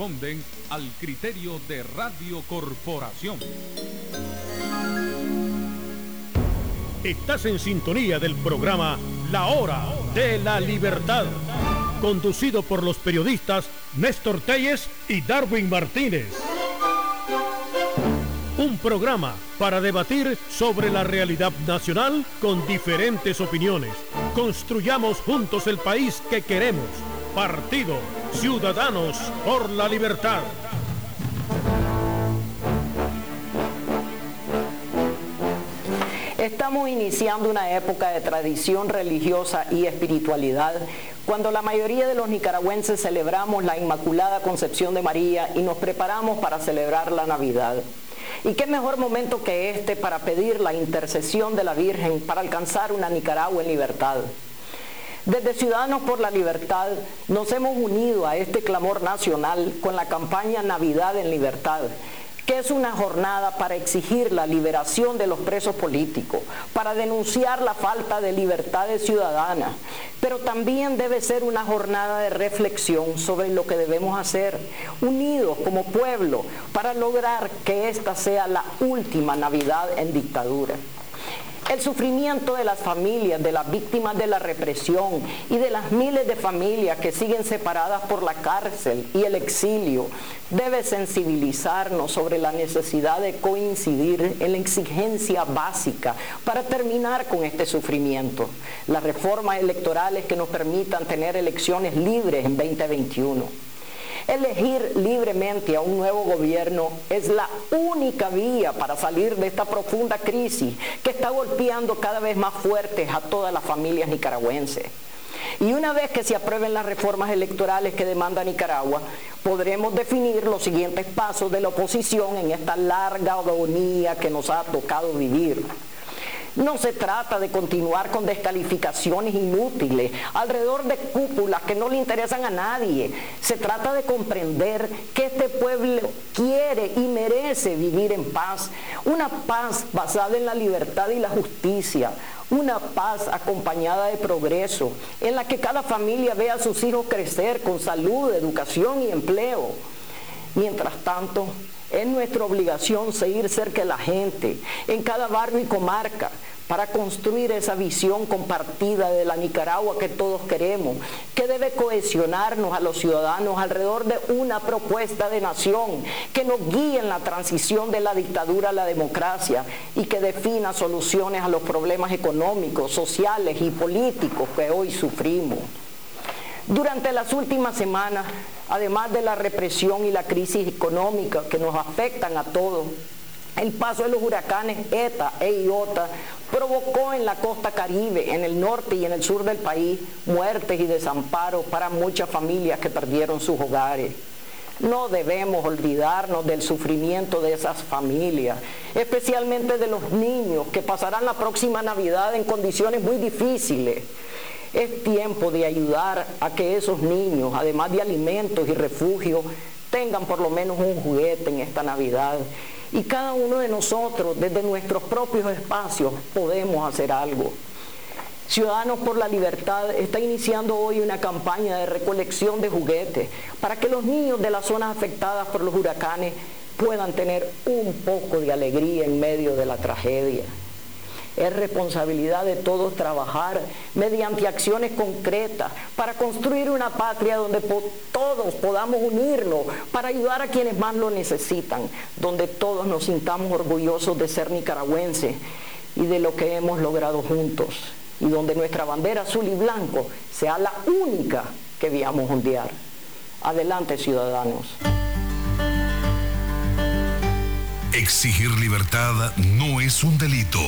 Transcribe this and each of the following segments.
responden al criterio de Radio Corporación. Estás en sintonía del programa La Hora de la Libertad, conducido por los periodistas Néstor Telles y Darwin Martínez. Un programa para debatir sobre la realidad nacional con diferentes opiniones. Construyamos juntos el país que queremos. Partido Ciudadanos por la Libertad. Estamos iniciando una época de tradición religiosa y espiritualidad cuando la mayoría de los nicaragüenses celebramos la Inmaculada Concepción de María y nos preparamos para celebrar la Navidad. ¿Y qué mejor momento que este para pedir la intercesión de la Virgen para alcanzar una Nicaragua en libertad? Desde Ciudadanos por la Libertad nos hemos unido a este clamor nacional con la campaña Navidad en Libertad que es una jornada para exigir la liberación de los presos políticos, para denunciar la falta de libertades ciudadanas, pero también debe ser una jornada de reflexión sobre lo que debemos hacer, unidos como pueblo, para lograr que esta sea la última Navidad en dictadura. El sufrimiento de las familias, de las víctimas de la represión y de las miles de familias que siguen separadas por la cárcel y el exilio debe sensibilizarnos sobre la necesidad de coincidir en la exigencia básica para terminar con este sufrimiento. Las reformas electorales que nos permitan tener elecciones libres en 2021 Elegir libremente a un nuevo gobierno es la única vía para salir de esta profunda crisis que está golpeando cada vez más fuertes a todas las familias nicaragüenses. Y una vez que se aprueben las reformas electorales que demanda Nicaragua, podremos definir los siguientes pasos de la oposición en esta larga agonía que nos ha tocado vivir. No se trata de continuar con descalificaciones inútiles alrededor de cúpulas que no le interesan a nadie. Se trata de comprender que este pueblo quiere y merece vivir en paz. Una paz basada en la libertad y la justicia. Una paz acompañada de progreso, en la que cada familia vea a sus hijos crecer con salud, educación y empleo. Mientras tanto, es nuestra obligación seguir cerca de la gente, en cada barrio y comarca, para construir esa visión compartida de la Nicaragua que todos queremos, que debe cohesionarnos a los ciudadanos alrededor de una propuesta de nación que nos guíe en la transición de la dictadura a la democracia y que defina soluciones a los problemas económicos, sociales y políticos que hoy sufrimos. Durante las últimas semanas, además de la represión y la crisis económica que nos afectan a todos, el paso de los huracanes ETA e IOTA provocó en la costa caribe, en el norte y en el sur del país, muertes y desamparos para muchas familias que perdieron sus hogares. No debemos olvidarnos del sufrimiento de esas familias, especialmente de los niños que pasarán la próxima Navidad en condiciones muy difíciles. Es tiempo de ayudar a que esos niños, además de alimentos y refugio, tengan por lo menos un juguete en esta Navidad. Y cada uno de nosotros, desde nuestros propios espacios, podemos hacer algo. Ciudadanos por la Libertad está iniciando hoy una campaña de recolección de juguetes para que los niños de las zonas afectadas por los huracanes puedan tener un poco de alegría en medio de la tragedia. Es responsabilidad de todos trabajar mediante acciones concretas para construir una patria donde todos podamos unirnos para ayudar a quienes más lo necesitan, donde todos nos sintamos orgullosos de ser nicaragüenses y de lo que hemos logrado juntos, y donde nuestra bandera azul y blanco sea la única que veamos ondear. Adelante, ciudadanos. Exigir libertad no es un delito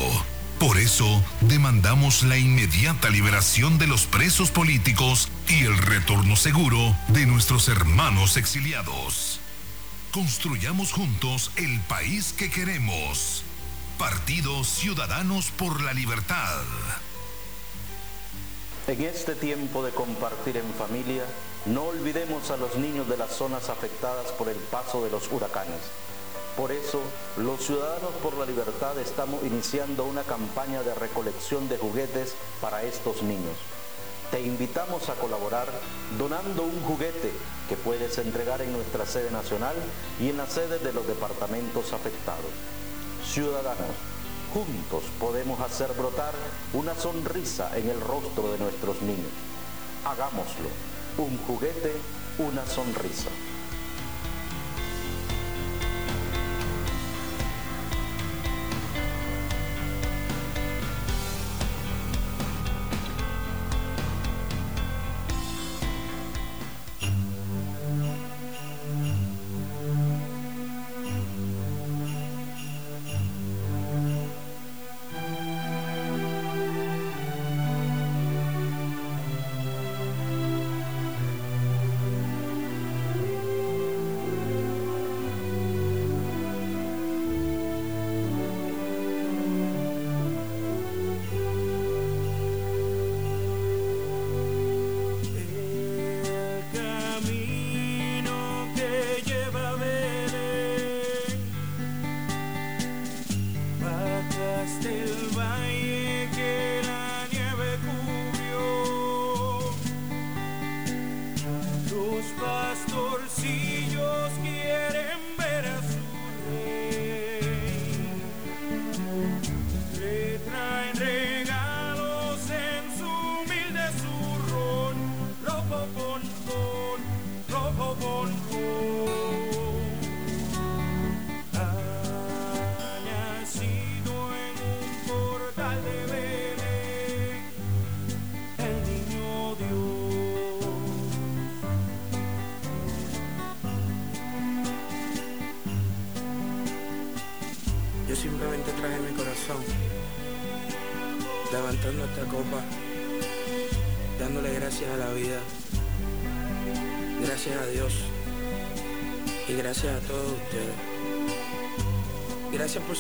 por eso, demandamos la inmediata liberación de los presos políticos y el retorno seguro de nuestros hermanos exiliados. Construyamos juntos el país que queremos. Partido Ciudadanos por la Libertad. En este tiempo de compartir en familia, no olvidemos a los niños de las zonas afectadas por el paso de los huracanes por eso, los Ciudadanos por la Libertad estamos iniciando una campaña de recolección de juguetes para estos niños. Te invitamos a colaborar donando un juguete que puedes entregar en nuestra sede nacional y en las sedes de los departamentos afectados. Ciudadanos, juntos podemos hacer brotar una sonrisa en el rostro de nuestros niños. Hagámoslo. Un juguete, una sonrisa.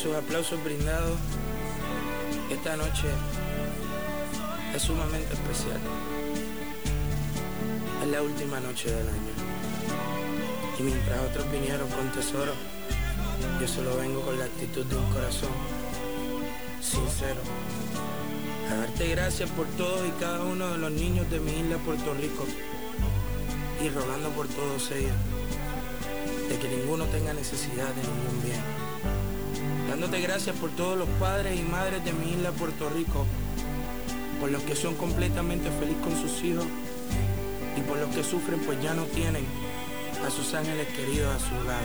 Sus aplausos brindados. Esta noche es sumamente especial. Es la última noche del año. Y mientras otros vinieron con tesoro, yo solo vengo con la actitud de un corazón sincero. A darte gracias por todos y cada uno de los niños de mi isla Puerto Rico. Y rogando por todos ellos que ninguno tenga necesidad de ningún bien dándote gracias por todos los padres y madres de mi isla Puerto Rico, por los que son completamente felices con sus hijos y por los que sufren pues ya no tienen a sus ángeles queridos a su lado.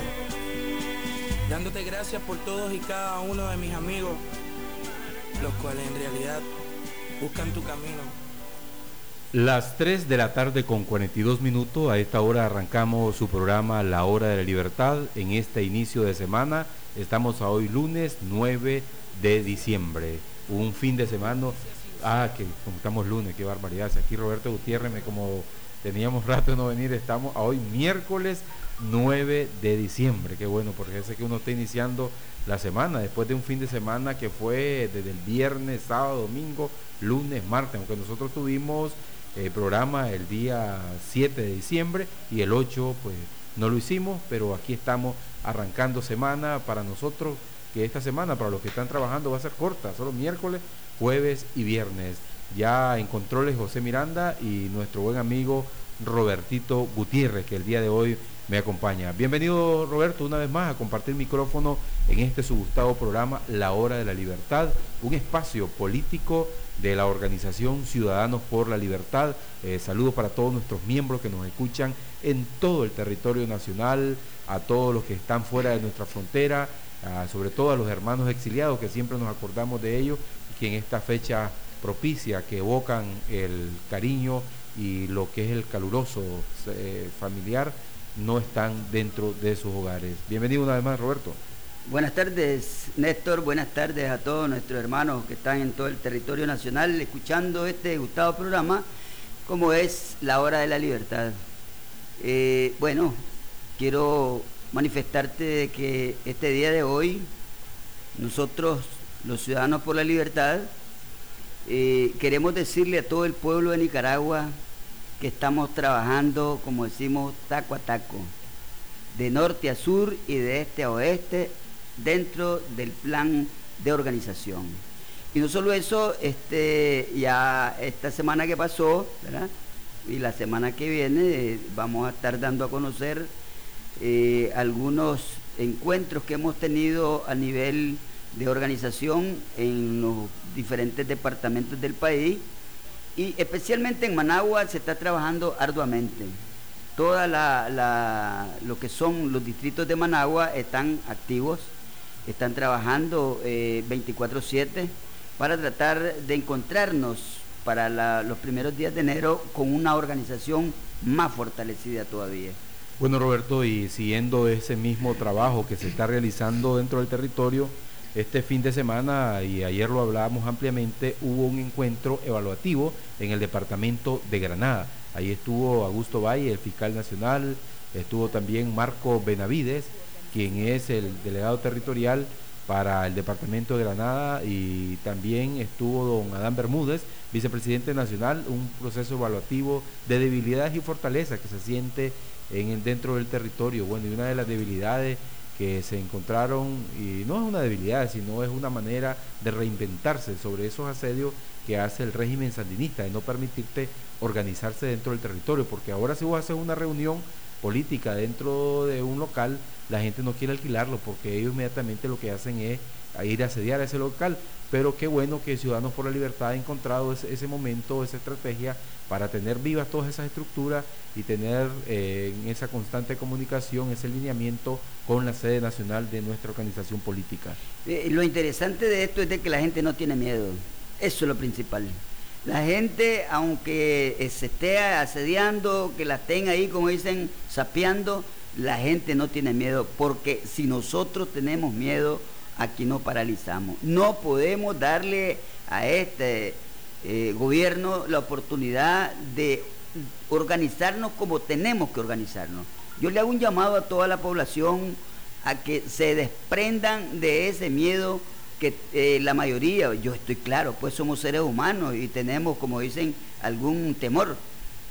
Dándote gracias por todos y cada uno de mis amigos, los cuales en realidad buscan tu camino. Las 3 de la tarde con 42 minutos, a esta hora arrancamos su programa La Hora de la Libertad en este inicio de semana Estamos a hoy lunes 9 de diciembre, un fin de semana. Ah, que como estamos lunes, qué barbaridad. aquí Roberto Gutiérrez, me, como teníamos rato de no venir, estamos a hoy miércoles 9 de diciembre. Qué bueno, porque sé que uno está iniciando la semana, después de un fin de semana que fue desde el viernes, sábado, domingo, lunes, martes, aunque nosotros tuvimos el programa el día 7 de diciembre y el 8 pues no lo hicimos, pero aquí estamos arrancando semana para nosotros, que esta semana para los que están trabajando va a ser corta, solo miércoles, jueves y viernes. Ya en controles José Miranda y nuestro buen amigo Robertito Gutiérrez, que el día de hoy me acompaña. Bienvenido Roberto una vez más a compartir micrófono en este su programa La Hora de la Libertad, un espacio político de la organización Ciudadanos por la Libertad. Eh, saludos para todos nuestros miembros que nos escuchan en todo el territorio nacional, a todos los que están fuera de nuestra frontera, sobre todo a los hermanos exiliados que siempre nos acordamos de ellos que en esta fecha propicia que evocan el cariño y lo que es el caluroso eh, familiar no están dentro de sus hogares. Bienvenido una vez más, Roberto. Buenas tardes, Néstor. Buenas tardes a todos nuestros hermanos que están en todo el territorio nacional escuchando este gustado programa, como es La Hora de la Libertad. Eh, bueno, quiero manifestarte que este día de hoy, nosotros, los Ciudadanos por la Libertad, eh, queremos decirle a todo el pueblo de Nicaragua que estamos trabajando, como decimos, taco a taco, de norte a sur y de este a oeste, dentro del plan de organización. Y no solo eso, este, ya esta semana que pasó, y la semana que viene eh, vamos a estar dando a conocer eh, algunos encuentros que hemos tenido a nivel de organización en los diferentes departamentos del país y especialmente en Managua se está trabajando arduamente. Toda la, lo que son los distritos de Managua están activos, están trabajando 24/7 eh, para tratar de encontrarnos para los primeros días de enero con una organización más fortalecida todavía. Bueno, Roberto, y siguiendo ese mismo trabajo que se está realizando dentro del territorio, este fin de semana, y ayer lo hablábamos ampliamente, hubo un encuentro evaluativo en el departamento de Granada. Ahí estuvo Augusto Valle, el fiscal nacional, estuvo también Marco Benavides, quien es el delegado territorial para el departamento de Granada, y también estuvo don Adán Bermúdez, vicepresidente nacional, un proceso evaluativo de debilidades y fortalezas que se siente en dentro del territorio. Bueno, y una de las debilidades que se encontraron, y no es una debilidad, sino es una manera de reinventarse sobre esos asedios que hace el régimen sandinista, de no permitirte organizarse dentro del territorio, porque ahora si vos haces una reunión política dentro de un local, la gente no quiere alquilarlo, porque ellos inmediatamente lo que hacen es ir a asediar a ese local, pero qué bueno que Ciudadanos por la Libertad ha encontrado ese, momento, esa estrategia para tener vivas todas esas estructuras y tener eh, esa constante comunicación, ese lineamiento con la sede nacional de nuestra organización política. Eh, lo interesante de esto es de que la gente no tiene miedo, eso es lo principal. La gente, aunque se esté asediando, que la estén ahí, como dicen, sapeando, la gente no tiene miedo, porque si nosotros tenemos miedo, aquí no paralizamos. No podemos darle a este eh, gobierno la oportunidad de organizarnos como tenemos que organizarnos. Yo le hago un llamado a toda la población a que se desprendan de ese miedo que eh, la mayoría, yo estoy claro, pues somos seres humanos y tenemos, como dicen, algún temor.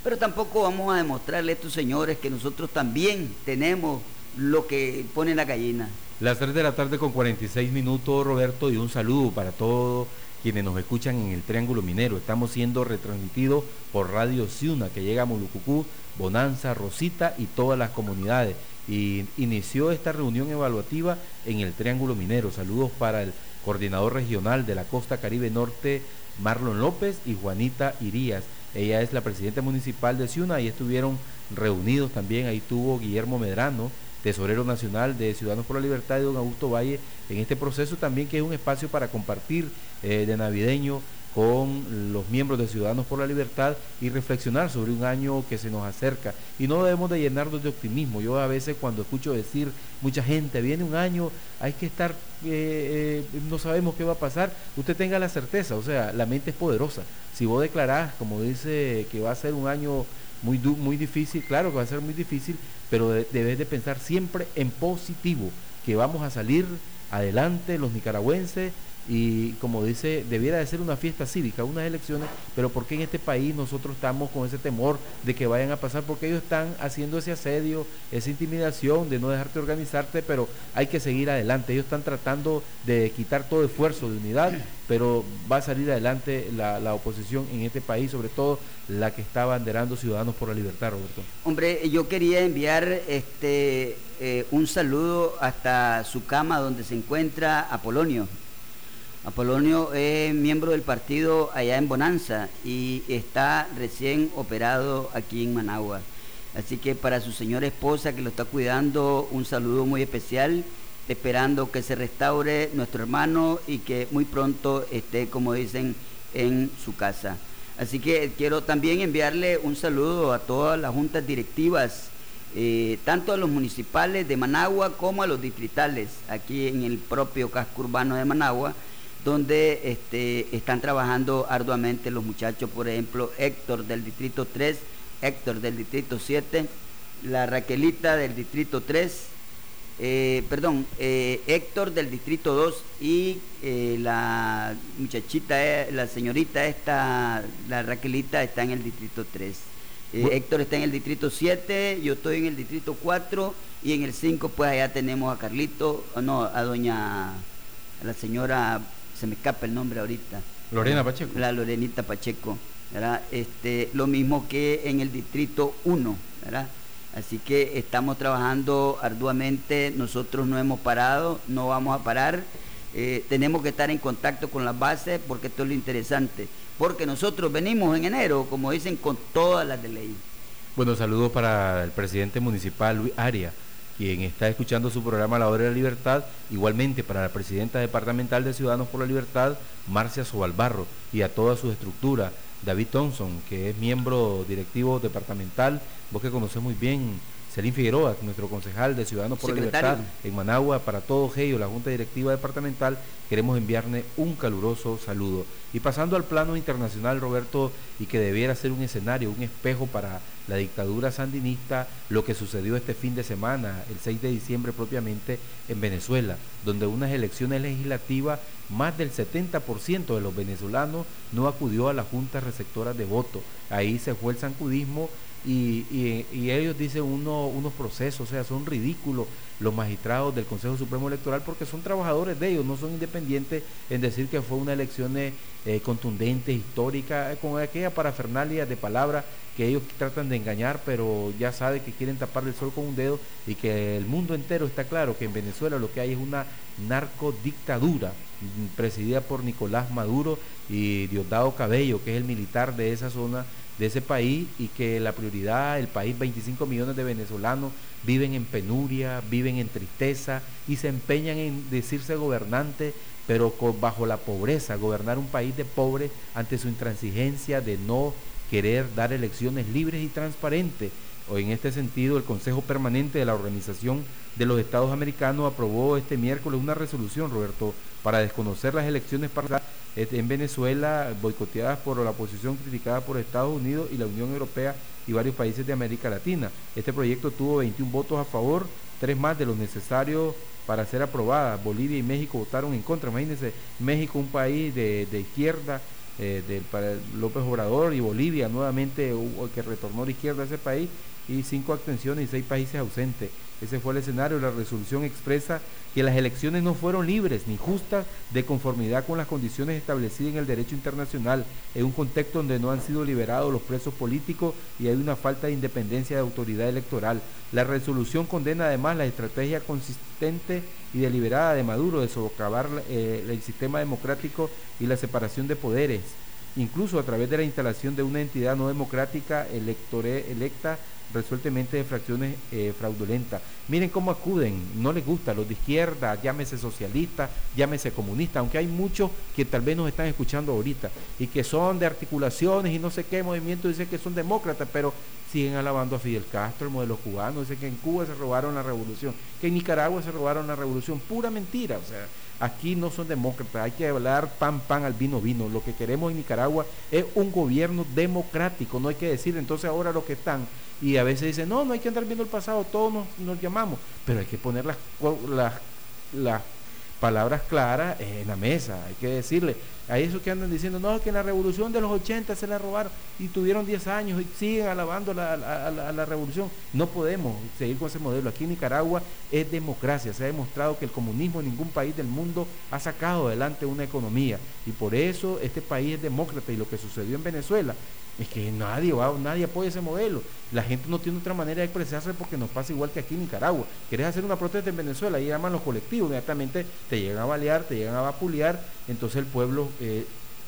Pero tampoco vamos a demostrarle a estos señores que nosotros también tenemos lo que pone la gallina. Las 3 de la tarde con 46 minutos, Roberto, y un saludo para todos quienes nos escuchan en el Triángulo Minero. Estamos siendo retransmitidos por Radio Ciuna, que llega a Mulucucú, Bonanza, Rosita y todas las comunidades. Y inició esta reunión evaluativa en el Triángulo Minero. Saludos para el coordinador regional de la Costa Caribe Norte, Marlon López y Juanita Irías. Ella es la presidenta municipal de Ciuna y estuvieron reunidos también. Ahí tuvo Guillermo Medrano, tesorero nacional de Ciudadanos por la Libertad de don Augusto Valle, en este proceso también que es un espacio para compartir eh, de navideño con los miembros de Ciudadanos por la Libertad y reflexionar sobre un año que se nos acerca. Y no debemos de llenarnos de optimismo. Yo a veces cuando escucho decir mucha gente, viene un año, hay que estar, eh, eh, no sabemos qué va a pasar, usted tenga la certeza, o sea, la mente es poderosa. Si vos declarás, como dice, que va a ser un año muy, muy difícil, claro que va a ser muy difícil, pero debes de pensar siempre en positivo, que vamos a salir adelante los nicaragüenses y como dice, debiera de ser una fiesta cívica, unas elecciones, pero ¿por qué en este país nosotros estamos con ese temor de que vayan a pasar? Porque ellos están haciendo ese asedio, esa intimidación de no dejarte organizarte, pero hay que seguir adelante. Ellos están tratando de quitar todo esfuerzo de unidad, pero va a salir adelante la, oposición en este país, sobre todo la que está banderando Ciudadanos por la Libertad, Roberto. Hombre, yo quería enviar este eh, un saludo hasta su cama donde se encuentra Apolonio Apolonio es miembro del partido allá en Bonanza y está recién operado aquí en Managua. Así que para su señora esposa que lo está cuidando, un saludo muy especial, esperando que se restaure nuestro hermano y que muy pronto esté, como dicen, en su casa. Así que quiero también enviarle un saludo a todas las juntas directivas, eh, tanto a los municipales de Managua como a los distritales, aquí en el propio casco urbano de Managua donde este, están trabajando arduamente los muchachos, por ejemplo, Héctor del Distrito 3, Héctor del Distrito 7, la Raquelita del Distrito 3, eh, perdón, eh, Héctor del Distrito 2 y eh, la muchachita, la señorita esta, la Raquelita está en el Distrito 3. Héctor está en el Distrito 7, yo estoy en el Distrito 4 y en el 5 pues allá tenemos a Carlito, no, a doña, a la señora se me escapa el nombre ahorita. Lorena Pacheco. La Lorenita Pacheco. Este, lo mismo que en el distrito 1, ¿verdad? Así que estamos trabajando arduamente, nosotros no hemos parado, no vamos a parar, eh, tenemos que estar en contacto con las bases porque esto es lo interesante, porque nosotros venimos en enero, como dicen, con todas las de ley. Bueno, saludos para el presidente municipal Luis Aria, quien está escuchando su programa La Hora de la Libertad, igualmente para la presidenta departamental de Ciudadanos por la Libertad, Marcia Sobalbarro, y a toda su estructura, David Thompson, que es miembro directivo departamental, vos que conoces muy bien, Celín Figueroa, nuestro concejal de Ciudadanos por la Libertad en Managua, para todo ellos, la Junta Directiva Departamental, queremos enviarle un caluroso saludo. Y pasando al plano internacional, Roberto, y que debiera ser un escenario, un espejo para la dictadura sandinista, lo que sucedió este fin de semana, el 6 de diciembre propiamente, en Venezuela, donde unas elecciones legislativas, más del 70% de los venezolanos no acudió a las juntas receptoras de voto. Ahí se fue el zancudismo y, ellos dicen uno, unos procesos, o sea, son ridículos los magistrados del Consejo Supremo Electoral porque son trabajadores de ellos, no son independientes en decir que fue una elección eh, contundente, histórica, eh, con aquella parafernalia de palabras que ellos tratan de engañar, pero ya sabe que quieren tapar el sol con un dedo y que el mundo entero está claro que en Venezuela lo que hay es una narcodictadura mm, presidida por Nicolás Maduro y Diosdado Cabello, que es el militar de esa zona de ese país y que la prioridad, el país, 25 millones de venezolanos viven en penuria, viven en tristeza y se empeñan en decirse gobernantes, pero bajo la pobreza, gobernar un país de pobres ante su intransigencia de no querer dar elecciones libres y transparentes. O en este sentido, el Consejo Permanente de la Organización de los Estados Americanos aprobó este miércoles una resolución, Roberto, para desconocer las elecciones en Venezuela, boicoteadas por la oposición criticada por Estados Unidos y la Unión Europea y varios países de América Latina. Este proyecto tuvo 21 votos a favor, tres más de los necesarios para ser aprobada. Bolivia y México votaron en contra. Imagínense, México, un país de, izquierda, eh, del, para López Obrador, y Bolivia nuevamente que retornó a la izquierda a ese país, y cinco abstenciones y seis países ausentes. Ese fue el escenario. La resolución expresa que las elecciones no fueron libres ni justas de conformidad con las condiciones establecidas en el derecho internacional, en un contexto donde no han sido liberados los presos políticos y hay una falta de independencia de autoridad electoral. La resolución condena además la estrategia consistente y deliberada de Maduro de socavar eh, el sistema democrático y la separación de poderes, incluso a través de la instalación de una entidad no democrática electa resueltamente de fracciones eh, fraudulentas. Miren cómo acuden, no les gusta, los de izquierda, llámese socialista, llámese comunista, aunque hay muchos que tal vez nos están escuchando ahorita y que son de articulaciones y no sé qué movimiento, dicen que son demócratas, pero siguen alabando a Fidel Castro, el modelo cubano, dicen que en Cuba se robaron la revolución, que en Nicaragua se robaron la revolución, pura mentira, o sea, aquí no son demócratas, hay que hablar pan pan al vino vino, lo que queremos en Nicaragua es un gobierno democrático, no hay que decir entonces ahora lo que están y a veces dicen, no, no hay que andar viendo el pasado, todos nos, llamamos, pero hay que poner las, las, las palabras claras en la mesa, hay que decirle, a esos que andan diciendo, no, que en la revolución de los 80 se la robaron y tuvieron 10 años y siguen alabando la, la, revolución. No podemos seguir con ese modelo. Aquí en Nicaragua es democracia. Se ha demostrado que el comunismo en ningún país del mundo ha sacado adelante una economía. Y por eso este país es demócrata. Y lo que sucedió en Venezuela es que nadie va, nadie apoya ese modelo. La gente no tiene otra manera de expresarse porque nos pasa igual que aquí en Nicaragua. Querés hacer una protesta en Venezuela y llaman los colectivos, inmediatamente te llegan a balear, te llegan a vapulear, entonces el pueblo eh,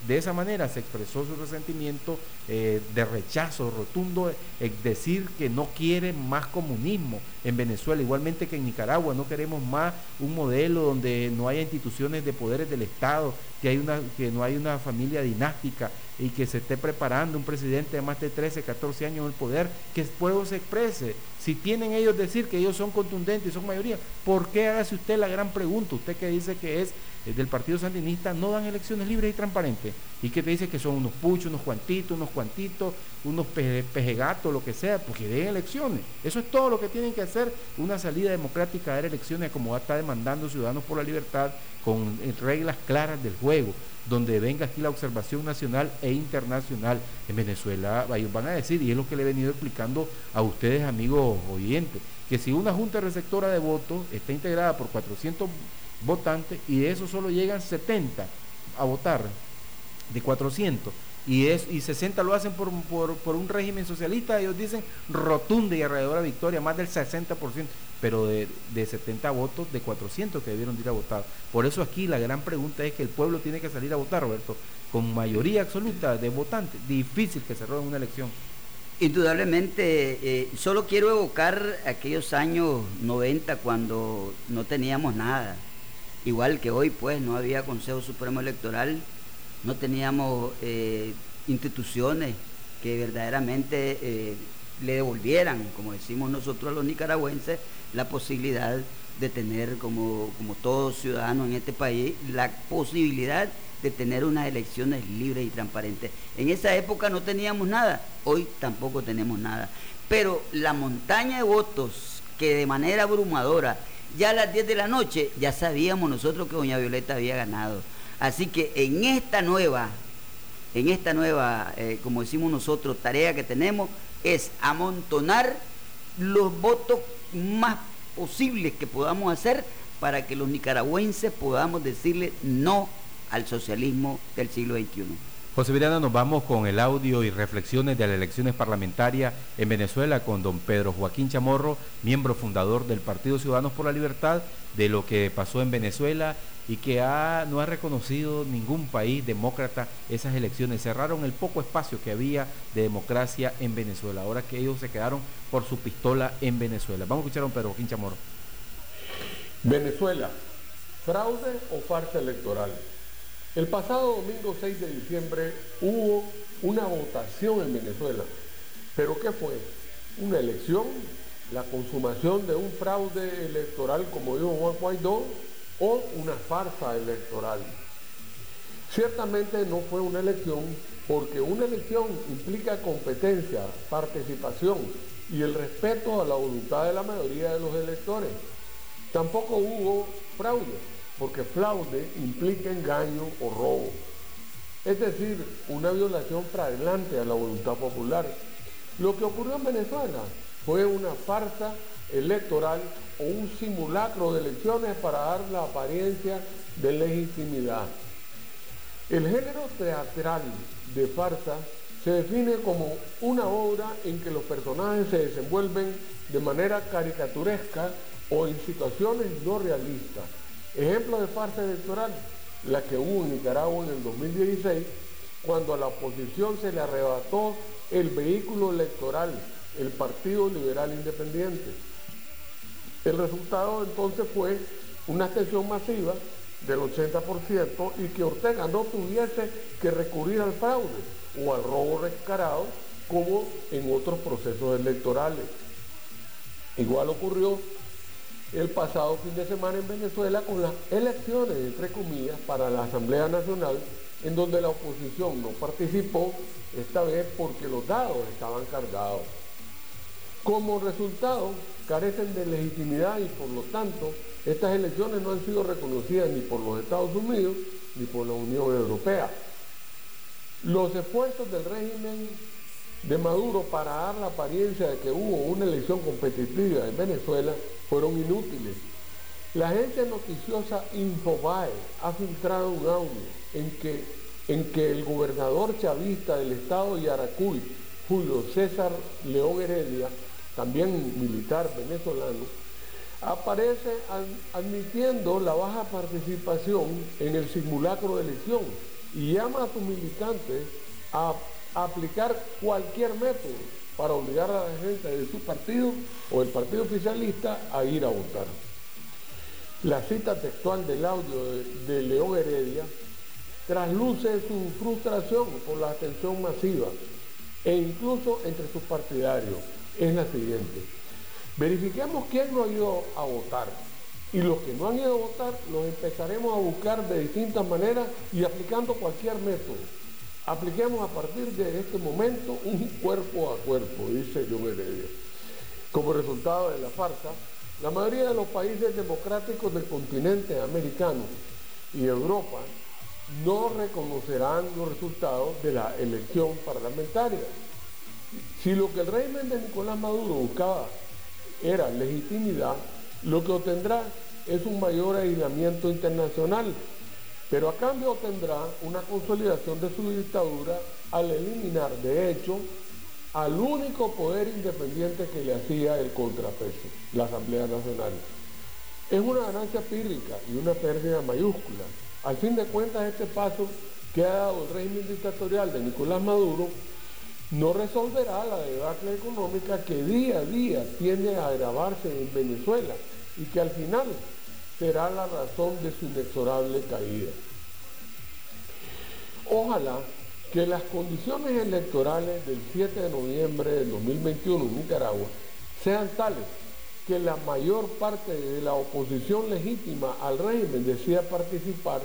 de esa manera se expresó su resentimiento eh, de rechazo rotundo, es decir que no quiere más comunismo en Venezuela, igualmente que en Nicaragua, no queremos más un modelo donde no haya instituciones de poderes del Estado, que, hay una, que no hay una familia dinástica y que se esté preparando un presidente de más de 13, 14 años en el poder, que el pueblo se exprese. Si tienen ellos decir que ellos son contundentes y son mayoría, ¿por qué hágase usted la gran pregunta? Usted que dice que es eh, del Partido Sandinista no dan elecciones libres y transparentes. Y que te dice que son unos puchos, unos cuantitos, unos cuantitos, unos pejegatos, lo que sea, porque den elecciones. Eso es todo lo que tienen que hacer una salida democrática dar elecciones como está demandando Ciudadanos por la Libertad con eh, reglas claras del juego, donde venga aquí la observación nacional e internacional. En Venezuela van a decir, y es lo que le he venido explicando a ustedes amigos oyentes, que si una junta receptora de votos está integrada por 400 votantes y de eso solo llegan 70 a votar de 400. y, es, y 60 lo hacen por, por, un régimen socialista, ellos dicen rotunda y alrededor victoria, más del 60%, pero de, de 70 votos de 400 que debieron ir a votar. Por eso aquí la gran pregunta es que el pueblo tiene que salir a votar, Roberto, con mayoría absoluta de votantes. Difícil que se roben una elección. Indudablemente, eh, solo quiero evocar aquellos años 90 cuando no teníamos nada. Igual que hoy, pues, no había Consejo Supremo Electoral, no teníamos eh, instituciones que verdaderamente eh, le devolvieran, como decimos nosotros los nicaragüenses, la posibilidad de tener, como, como todos ciudadanos en este país, la posibilidad de tener unas elecciones libres y transparentes. En esa época no teníamos nada, hoy tampoco tenemos nada. Pero la montaña de votos que de manera abrumadora, ya a las 10 de la noche, ya sabíamos nosotros que Doña Violeta había ganado. Así que en esta nueva, en esta nueva, eh, como decimos nosotros, tarea que tenemos, es amontonar los votos más posibles que podamos hacer para que los nicaragüenses podamos decirle no al socialismo del siglo XXI. José Viriana, nos vamos con el audio y reflexiones de las elecciones parlamentarias en Venezuela con don Pedro Joaquín Chamorro, miembro fundador del Partido Ciudadanos por la Libertad, de lo que pasó en Venezuela y que no ha reconocido ningún país demócrata esas elecciones. Cerraron el poco espacio que había de democracia en Venezuela, ahora que ellos se quedaron por su pistola en Venezuela. Vamos a escuchar a don Pedro Joaquín Chamorro. Venezuela, fraude o farsa electoral. El pasado domingo 6 de diciembre hubo una votación en Venezuela. ¿Pero qué fue? ¿Una elección? ¿La consumación de un fraude electoral como dijo Juan Guaidó? ¿O una farsa electoral? Ciertamente no fue una elección porque una elección implica competencia, participación y el respeto a la voluntad de la mayoría de los electores. Tampoco hubo fraude porque fraude implica engaño o robo. Es decir, una violación flagrante a la voluntad popular. Lo que ocurrió en Venezuela fue una farsa electoral o un simulacro de elecciones para dar la apariencia de legitimidad. El género teatral de farsa se define como una obra en que los personajes se desenvuelven de manera caricaturesca o en situaciones no realistas Ejemplo de farsa electoral, la que hubo en Nicaragua en el 2016, cuando a la oposición se le arrebató el vehículo electoral, el Partido Liberal Independiente. El resultado entonces fue una abstención masiva del 80% y que Ortega no tuviese que recurrir al fraude o al robo rescarado como en otros procesos electorales. Igual ocurrió el pasado fin de semana en Venezuela con las elecciones, entre comillas, para la Asamblea Nacional, en donde la oposición no participó, esta vez porque los dados estaban cargados. Como resultado, carecen de legitimidad y por lo tanto, estas elecciones no han sido reconocidas ni por los Estados Unidos ni por la Unión Europea. Los esfuerzos del régimen de Maduro para dar la apariencia de que hubo una elección competitiva en Venezuela fueron inútiles. La agencia noticiosa Infobae ha filtrado un audio en que, en que el gobernador chavista del estado de Yaracuy, Julio César León Heredia, también militar venezolano, aparece admitiendo la baja participación en el simulacro de elección y llama a sus militantes a aplicar cualquier método para obligar a la gente de su partido o el partido oficialista a ir a votar. La cita textual del audio de, León Heredia trasluce su frustración por la atención masiva e incluso entre sus partidarios. Es la siguiente. Verifiquemos quién no ha ido a votar. Y los que no han ido a votar los empezaremos a buscar de distintas maneras y aplicando cualquier método Apliquemos a partir de este momento un cuerpo a cuerpo, dice John Heredia. Como resultado de la farsa, la mayoría de los países democráticos del continente americano y Europa no reconocerán los resultados de la elección parlamentaria. Si lo que el régimen de Nicolás Maduro buscaba era legitimidad, lo que obtendrá es un mayor aislamiento internacional pero a cambio tendrá una consolidación de su dictadura al eliminar de hecho al único poder independiente que le hacía el contrapeso, la Asamblea Nacional. Es una ganancia pírrica y una pérdida mayúscula. Al fin de cuentas, este paso que ha dado el régimen dictatorial de Nicolás Maduro no resolverá la debacle económica que día a día tiende a agravarse en Venezuela y que al final será la razón de su inexorable caída. Ojalá que las condiciones electorales del 7 de noviembre del 2021 en Nicaragua sean tales que la mayor parte de la oposición legítima al régimen decida participar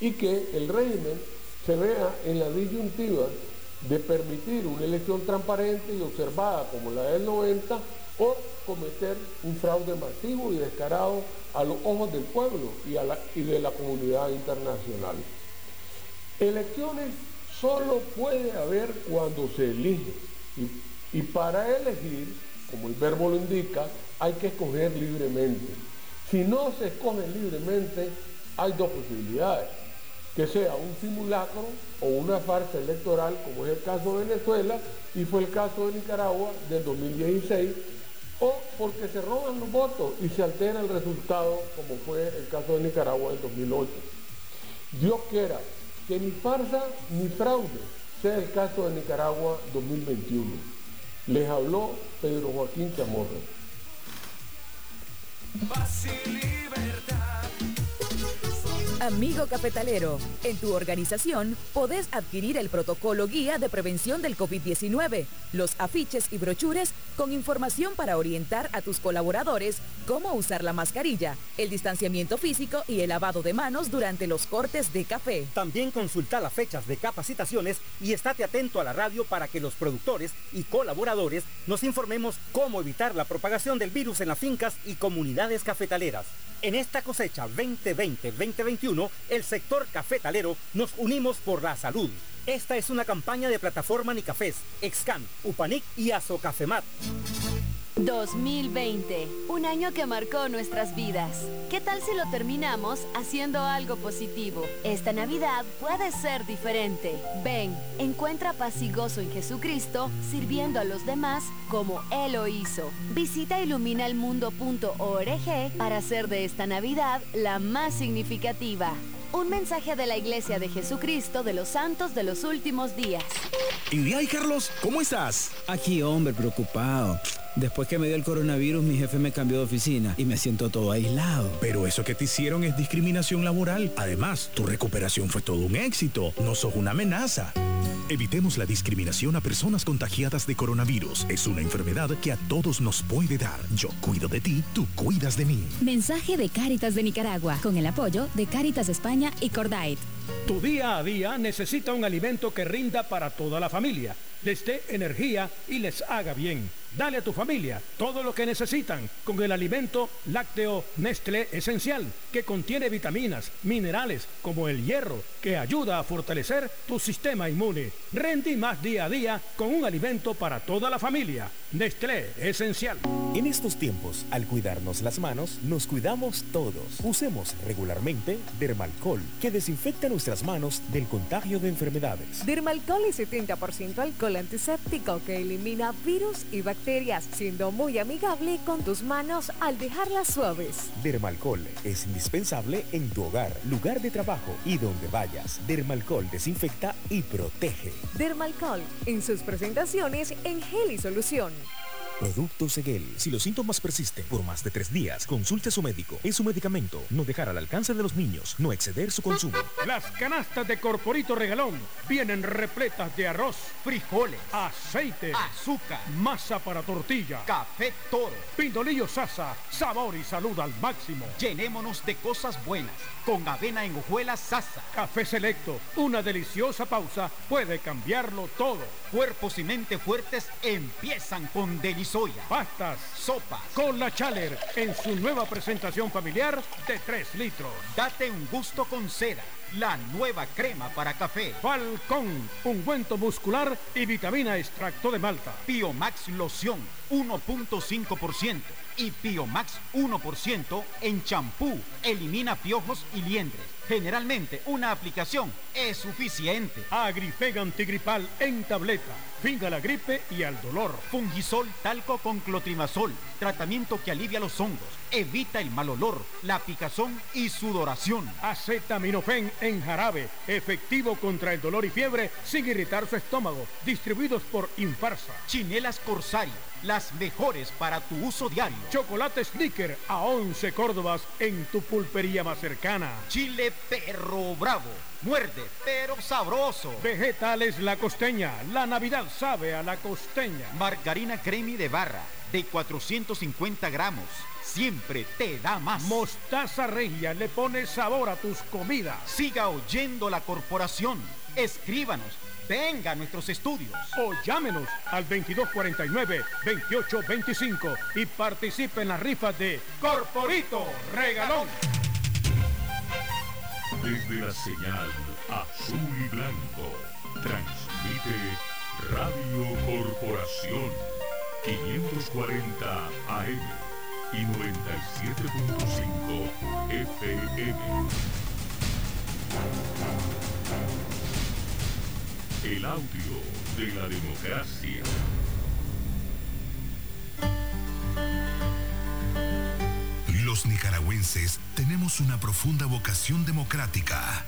y que el régimen se vea en la disyuntiva de permitir una elección transparente y observada como la del 90 o cometer un fraude masivo y descarado a los ojos del pueblo y, y de la comunidad internacional. Elecciones solo puede haber cuando se elige. Y, para elegir, como el verbo lo indica, hay que escoger libremente. Si no se escoge libremente, hay dos posibilidades. Que sea un simulacro o una farsa electoral, como es el caso de Venezuela y fue el caso de Nicaragua del 2016, o porque se roban los votos y se altera el resultado, como fue el caso de Nicaragua del 2008. Dios quiera que ni farsa ni fraude sea el caso de Nicaragua 2021. Les habló Pedro Joaquín Chamorro. Amigo cafetalero, en tu organización podés adquirir el protocolo guía de prevención del COVID-19, los afiches y brochures con información para orientar a tus colaboradores cómo usar la mascarilla, el distanciamiento físico y el lavado de manos durante los cortes de café. También consulta las fechas de capacitaciones y estate atento a la radio para que los productores y colaboradores nos informemos cómo evitar la propagación del virus en las fincas y comunidades cafetaleras. En esta cosecha 2020-2021, el sector cafetalero nos unimos por la salud. Esta es una campaña de plataforma Nicafés, Excan, Upanic y Azocafemat. 2020, un año que marcó nuestras vidas. ¿Qué tal si lo terminamos haciendo algo positivo? Esta Navidad puede ser diferente. Ven, encuentra paz y gozo en Jesucristo, sirviendo a los demás como Él lo hizo. Visita iluminaelmundo.org para hacer de esta Navidad la más significativa. Un mensaje de la Iglesia de Jesucristo de los Santos de los Últimos Días. Y Carlos, ¿cómo estás? Aquí, hombre, preocupado. Después que me dio el coronavirus, mi jefe me cambió de oficina y me siento todo aislado. Pero eso que te hicieron es discriminación laboral. Además, tu recuperación fue todo un éxito. No sos una amenaza. Evitemos la discriminación a personas contagiadas de coronavirus. Es una enfermedad que a todos nos puede dar. Yo cuido de ti, tú cuidas de mí. Mensaje de Cáritas de Nicaragua, con el apoyo de Cáritas España y Cordait. Tu día a día necesita un alimento que rinda para toda la familia, les dé energía y les haga bien. Dale a tu familia todo lo que necesitan con el alimento lácteo Nestlé Esencial, que contiene vitaminas, minerales como el hierro, que ayuda a fortalecer tu sistema inmune. Rendi más día a día con un alimento para toda la familia. Nestlé Esencial. En estos tiempos, al cuidarnos las manos, nos cuidamos todos. Usemos regularmente Dermalcol, que desinfecta nuestras manos del contagio de enfermedades. Dermalcol es 70% alcohol antiséptico que elimina virus y bacterias siendo muy amigable con tus manos al dejarlas suaves. Dermalcol es indispensable en tu hogar, lugar de trabajo y donde vayas. Dermalcol desinfecta y protege. Dermalcol en sus presentaciones en gel y solución. Producto Seguel. Si los síntomas persisten por más de tres días, consulte a su médico. Es su medicamento. No dejar al alcance de los niños. No exceder su consumo. Las canastas de Corporito Regalón vienen repletas de arroz, frijoles, aceite, azúcar, masa para tortilla, café toro, pindolillo sasa, sabor y salud al máximo. Llenémonos de cosas buenas con avena en hojuelas sasa. Café selecto. Una deliciosa pausa puede cambiarlo todo. Cuerpos y mente fuertes empiezan con delicioso soya, pastas, sopa, con la Chaler en su nueva presentación familiar de 3 litros. Date un gusto con seda, la nueva crema para café. Falcón, ungüento muscular y vitamina extracto de malta. Biomax loción 1.5% y Piomax 1% en champú. Elimina piojos y liendres. Generalmente una aplicación es suficiente. Agrifega antigripal en tableta. Fin a la gripe y al dolor. Fungisol talco con clotrimazol. Tratamiento que alivia los hongos. Evita el mal olor, la picazón y sudoración. Acetaminofén en jarabe. Efectivo contra el dolor y fiebre sin irritar su estómago. Distribuidos por Infarsa. Chinelas Corsario. Las mejores para tu uso diario. Chocolate Snicker a 11 Córdobas en tu pulpería más cercana. Chile Perro Bravo. Muerde, pero sabroso. Vegetales La Costeña. La Navidad sabe a la costeña. Margarina Cremi de barra de 450 gramos. Siempre te da más. Mostaza Regia le pone sabor a tus comidas. Siga oyendo la corporación. Escríbanos. Venga a nuestros estudios. O llámenos al 2249-2825 y participe en la rifa de Corporito Regalón. Desde la señal azul y blanco, transmite Radio Corporación 540 AM y 97.5 FM. El audio de la democracia. Los nicaragüenses tenemos una profunda vocación democrática.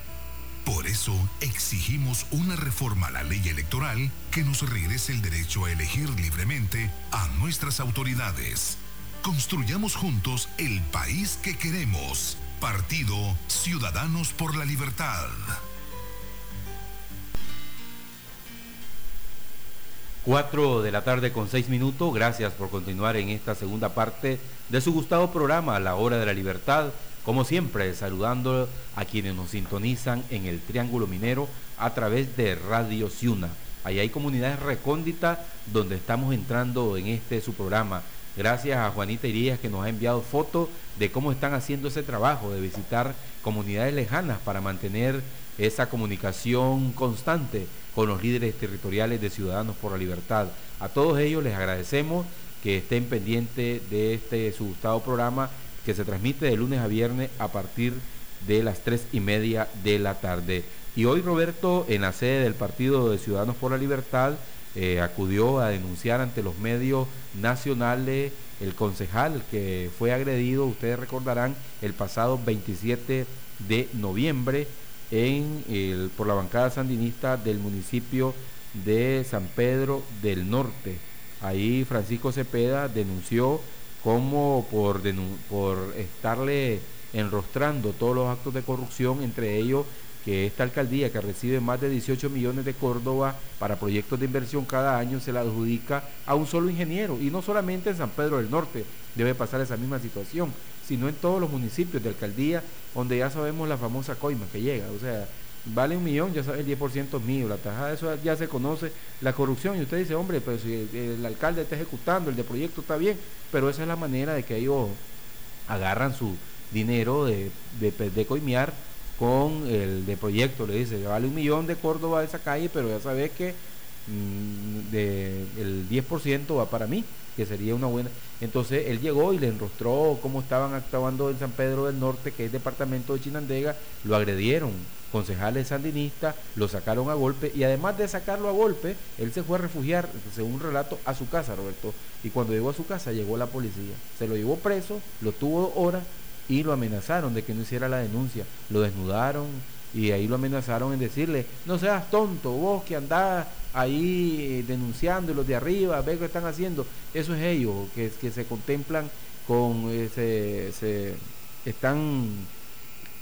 Por eso exigimos una reforma a la ley electoral que nos regrese el derecho a elegir libremente a nuestras autoridades. Construyamos juntos el país que queremos. Partido Ciudadanos por la Libertad. 4 de la tarde con 6 minutos. Gracias por continuar en esta segunda parte de su gustado programa, La Hora de la Libertad. Como siempre, saludando a quienes nos sintonizan en el Triángulo Minero a través de Radio Ciuna. Ahí hay comunidades recónditas donde estamos entrando en este su programa. Gracias a Juanita Irías que nos ha enviado fotos de cómo están haciendo ese trabajo de visitar comunidades lejanas para mantener esa comunicación constante con los líderes territoriales de Ciudadanos por la Libertad. A todos ellos les agradecemos que estén pendientes de este su gustado programa que se transmite de lunes a viernes a partir de las tres y media de la tarde. Y hoy Roberto, en la sede del Partido de Ciudadanos por la Libertad, eh, acudió a denunciar ante los medios nacionales el concejal que fue agredido, ustedes recordarán, el pasado 27 de noviembre en por la bancada sandinista del municipio de San Pedro del Norte. Ahí Francisco Cepeda denunció cómo por, por estarle enrostrando todos los actos de corrupción, entre ellos que esta alcaldía que recibe más de 18 millones de Córdoba para proyectos de inversión cada año se la adjudica a un solo ingeniero y no solamente en San Pedro del Norte debe pasar esa misma situación, sino en todos los municipios de alcaldía donde ya sabemos la famosa coima que llega, o sea, vale un millón, ya sabe el 10% es mío, la tajada, eso ya se conoce, la corrupción, y usted dice, hombre, pero si el, alcalde está ejecutando, el de proyecto está bien, pero esa es la manera de que ellos agarran su dinero de, de, coimear con el de proyecto, le dice, vale un millón de Córdoba esa calle, pero ya sabes que de, el 10% va para mí, que sería una buena. Entonces él llegó y le enrostró cómo estaban actuando en San Pedro del Norte, que es departamento de Chinandega, lo agredieron, concejales sandinistas, lo sacaron a golpe y además de sacarlo a golpe, él se fue a refugiar, según relato, a su casa, Roberto. Y cuando llegó a su casa llegó la policía, se lo llevó preso, lo tuvo horas y lo amenazaron de que no hiciera la denuncia, lo desnudaron y ahí lo amenazaron en decirle, no seas tonto, vos que andás ahí denunciando los de arriba, ve que están haciendo, eso es ellos, que, que se contemplan con, ese se están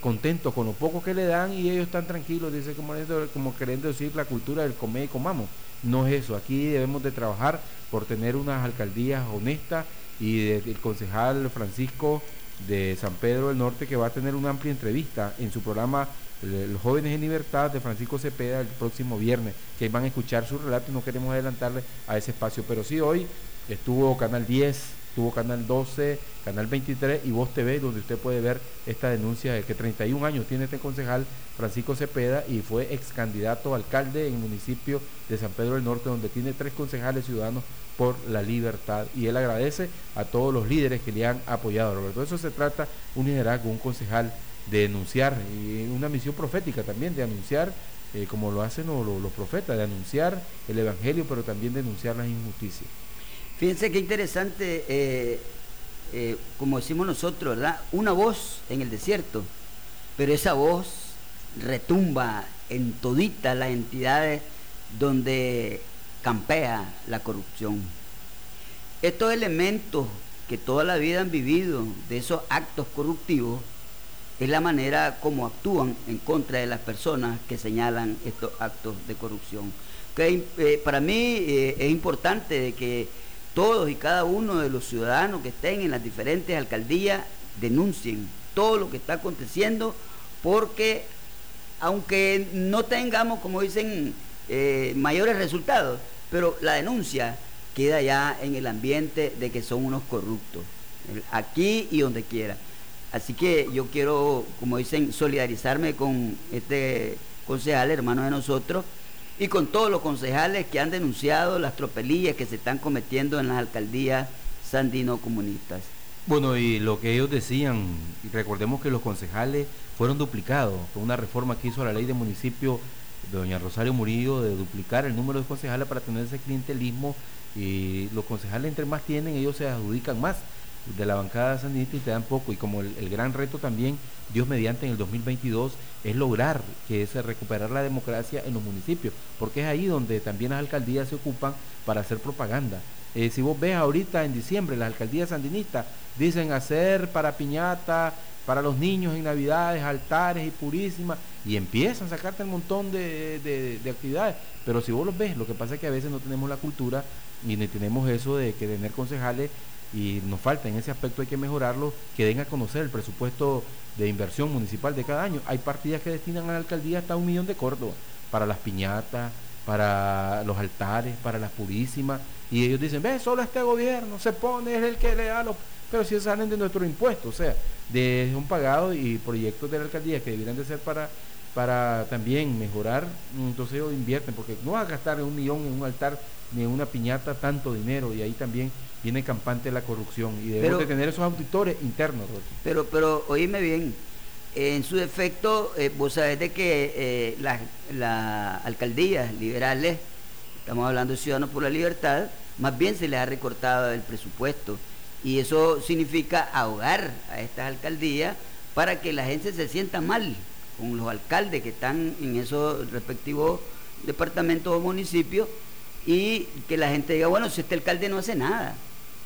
contentos con lo poco que le dan y ellos están tranquilos, dice como, como queriendo decir la cultura del comer y comamos. No es eso, aquí debemos de trabajar por tener unas alcaldías honestas y el concejal Francisco de San Pedro del Norte que va a tener una amplia entrevista en su programa Los Jóvenes en Libertad de Francisco Cepeda el próximo viernes, que van a escuchar su relato y no queremos adelantarle a ese espacio, pero sí hoy estuvo Canal 10 estuvo Canal 12, Canal 23 y Voz TV, donde usted puede ver esta denuncia de que 31 años tiene este concejal Francisco Cepeda y fue ex candidato alcalde en el municipio de San Pedro del Norte, donde tiene tres concejales ciudadanos por la libertad. Y él agradece a todos los líderes que le han apoyado, Roberto. Eso se trata, un liderazgo, un concejal de denunciar, y una misión profética también, de anunciar, eh, como lo hacen los, los profetas, de anunciar el Evangelio, pero también denunciar las injusticias. Fíjense qué interesante, eh, eh, como decimos nosotros, ¿verdad? Una voz en el desierto, pero esa voz retumba en toditas las entidades donde campea la corrupción. Estos elementos que toda la vida han vivido de esos actos corruptivos es la manera como actúan en contra de las personas que señalan estos actos de corrupción. Que, eh, para mí es importante de que todos y cada uno de los ciudadanos que estén en las diferentes alcaldías denuncien todo lo que está aconteciendo, porque aunque no tengamos, como dicen, eh, mayores resultados, pero la denuncia queda ya en el ambiente de que son unos corruptos, aquí y donde quiera. Así que yo quiero, como dicen, solidarizarme con este concejal, hermano de nosotros, y con todos los concejales que han denunciado las tropelías que se están cometiendo en las alcaldías sandino-comunistas. Bueno, y lo que ellos decían, y recordemos que los concejales fueron duplicados, fue una reforma que hizo la ley de municipio doña Rosario Murillo de duplicar el número de concejales para tener ese clientelismo y los concejales entre más tienen, ellos se adjudican más de la bancada sandinista y te dan poco. Y como el, gran reto también, Dios mediante en el 2022, es lograr que es recuperar la democracia en los municipios, porque es ahí donde también las alcaldías se ocupan para hacer propaganda. Eh, si vos ves ahorita en diciembre, las alcaldías sandinistas dicen hacer para piñata, para los niños en Navidades, altares y purísimas, y empiezan a sacarte un montón de, de, actividades. Pero si vos los ves, lo que pasa es que a veces no tenemos la cultura ni tenemos eso de que tener concejales y nos falta en ese aspecto, hay que mejorarlo, que den a conocer el presupuesto de inversión municipal de cada año. Hay partidas que destinan a la alcaldía hasta un millón de Córdoba para las piñatas, para los altares, para las purísimas, y ellos dicen, ve, solo este gobierno se pone, es el que le da los... Pero si salen de nuestro impuesto, o sea, de un pagado y proyectos de la alcaldía que deberían de ser para para también mejorar, entonces ellos invierten, porque no va a gastar un millón en un altar ni en una piñata tanto dinero, y ahí también viene campante la corrupción y debemos de tener esos auditores internos. Pero, pero oíme bien, en su defecto, eh, vos sabés de que eh, las la alcaldías liberales, estamos hablando de Ciudadanos por la Libertad, más bien se les ha recortado el presupuesto y eso significa ahogar a estas alcaldías para que la gente se sienta mal con los alcaldes que están en esos respectivos departamentos o municipios y que la gente diga, bueno, si este alcalde no hace nada,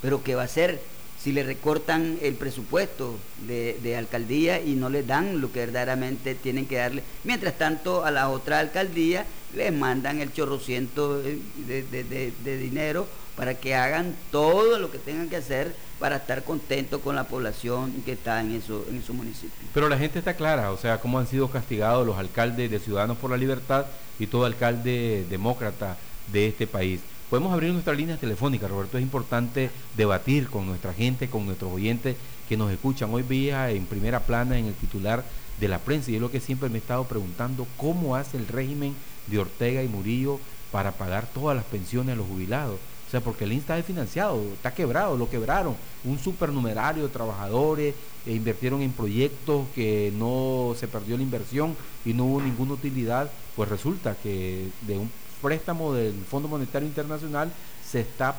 pero ¿qué va a hacer si le recortan el presupuesto de, alcaldía y no le dan lo que verdaderamente tienen que darle? Mientras tanto, a la otra alcaldía les mandan el chorrociento de, de, dinero para que hagan todo lo que tengan que hacer para estar contentos con la población que está en, eso, en su municipio. Pero la gente está clara, o sea, cómo han sido castigados los alcaldes de Ciudadanos por la Libertad y todo alcalde demócrata de este país. Podemos abrir nuestras líneas telefónicas, Roberto. Es importante debatir con nuestra gente, con nuestros oyentes que nos escuchan. Hoy vía en primera plana en el titular de la prensa y es lo que siempre me he estado preguntando, ¿cómo hace el régimen de Ortega y Murillo para pagar todas las pensiones a los jubilados? O sea, porque el INSTA es financiado, está quebrado, lo quebraron. Un supernumerario de trabajadores e invirtieron en proyectos que no se perdió la inversión y no hubo ninguna utilidad. Pues resulta que de un préstamo del Fondo Monetario Internacional se, está,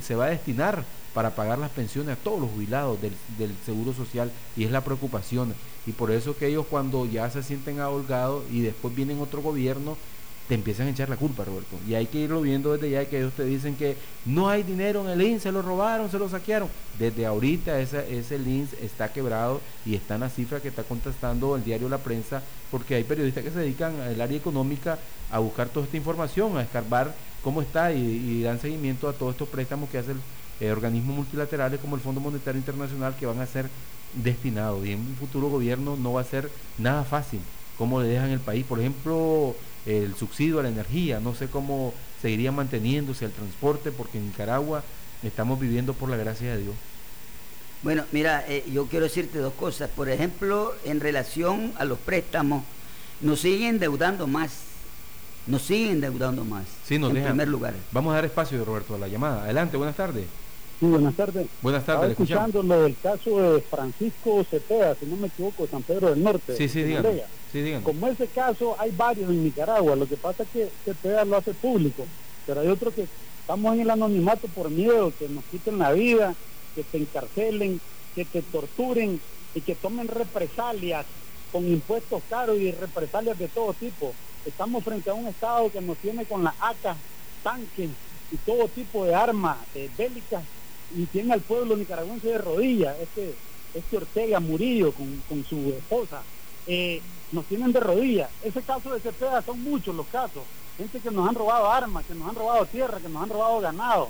se va a destinar para pagar las pensiones a todos los jubilados del, Seguro Social y es la preocupación. Y por eso que ellos cuando ya se sienten aholgados y después vienen otro gobierno, te empiezan a echar la culpa, Roberto. Y hay que irlo viendo desde ya que ellos te dicen que no hay dinero en el INS, se lo robaron, se lo saquearon. Desde ahorita ese, ese INS está quebrado y está en la cifra que está contestando el diario La Prensa, porque hay periodistas que se dedican al área económica a buscar toda esta información, a escarbar cómo está y, dan seguimiento a todos estos préstamos que hacen eh, organismos multilaterales como el Fondo Monetario Internacional que van a ser destinados. Y en un futuro gobierno no va a ser nada fácil cómo le dejan el país. Por ejemplo, el subsidio a la energía, no sé cómo seguiría manteniéndose el transporte, porque en Nicaragua estamos viviendo por la gracia de Dios. Bueno, mira, eh, yo quiero decirte dos cosas. Por ejemplo, en relación a los préstamos, nos siguen endeudando más. Nos siguen endeudando más. Sí, nos en dejan. primer lugar. Vamos a dar espacio, Roberto, a la llamada. Adelante, buenas tardes. Sí, buenas tardes. Buenas tardes, Estaba escuchando lo del caso de Francisco Cepeda, si no me equivoco, San Pedro del Norte. Sí, sí. Morelia. Sí. Como ese caso, hay varios en Nicaragua. Lo que pasa es que Cepeda lo hace público, pero hay otros que estamos en el anonimato por miedo, que nos quiten la vida, que te encarcelen, que te torturen y que tomen represalias con impuestos caros y represalias de todo tipo. Estamos frente a un Estado que nos tiene con las AK, tanques y todo tipo de armas eh, bélicas y tiene al pueblo nicaragüense de rodillas. Este, este Ortega Murillo con, con su esposa, eh, nos tienen de rodillas. Ese caso de Cepeda son muchos los casos. Gente que nos han robado armas, que nos han robado tierra, que nos han robado ganado.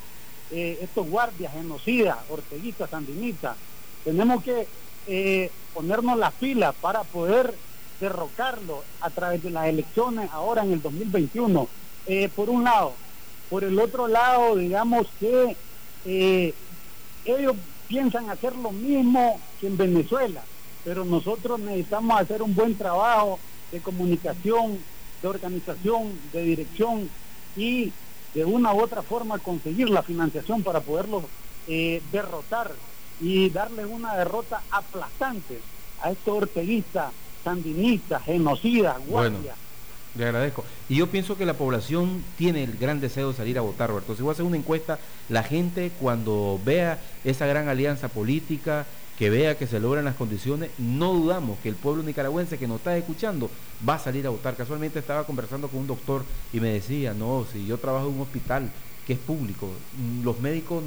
Eh, estos guardias genocidas, orteguistas, sandinistas. Tenemos que eh, ponernos las pilas para poder derrocarlo a través de las elecciones ahora en el 2021. Eh, por un lado. Por el otro lado, digamos que ellos piensan hacer lo mismo que en Venezuela, pero nosotros necesitamos hacer un buen trabajo de comunicación, de organización, de dirección y de una u otra forma conseguir la financiación para poderlos eh, derrotar y darles una derrota aplastante a estos orteguistas, sandinistas, genocidas, guardias. Le agradezco. Y yo pienso que la población tiene el gran deseo de salir a votar, Roberto. Si voy a hacer una encuesta, la gente cuando vea esa gran alianza política, que vea que se logran las condiciones, no dudamos que el pueblo nicaragüense que nos está escuchando va a salir a votar. Casualmente estaba conversando con un doctor y me decía, no, si yo trabajo en un hospital que es público, mm, los médicos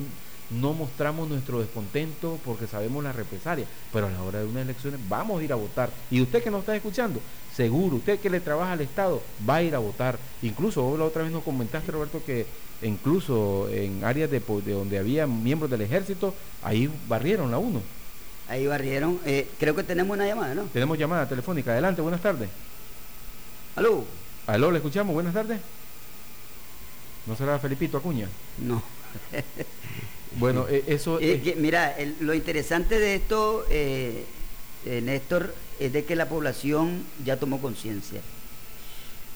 no mostramos nuestro descontento porque sabemos la represalia, pero a la hora de unas elecciones vamos a ir a votar. Y usted que nos está escuchando, seguro, usted que le trabaja al Estado, va a ir a votar. Incluso vos la otra vez nos comentaste, Roberto, que incluso en áreas de, donde había miembros del ejército, ahí barrieron la 1. Ahí barrieron. Eh, creo que tenemos una llamada, ¿no? Tenemos llamada telefónica. Adelante, buenas tardes. Aló. Aló, le escuchamos, buenas tardes. ¿No será Felipito Acuña? No. Bueno, eh, eso... Eh, eh, que, mira, el- lo interesante de esto, eh, eh, Néstor, es de que la población ya tomó conciencia.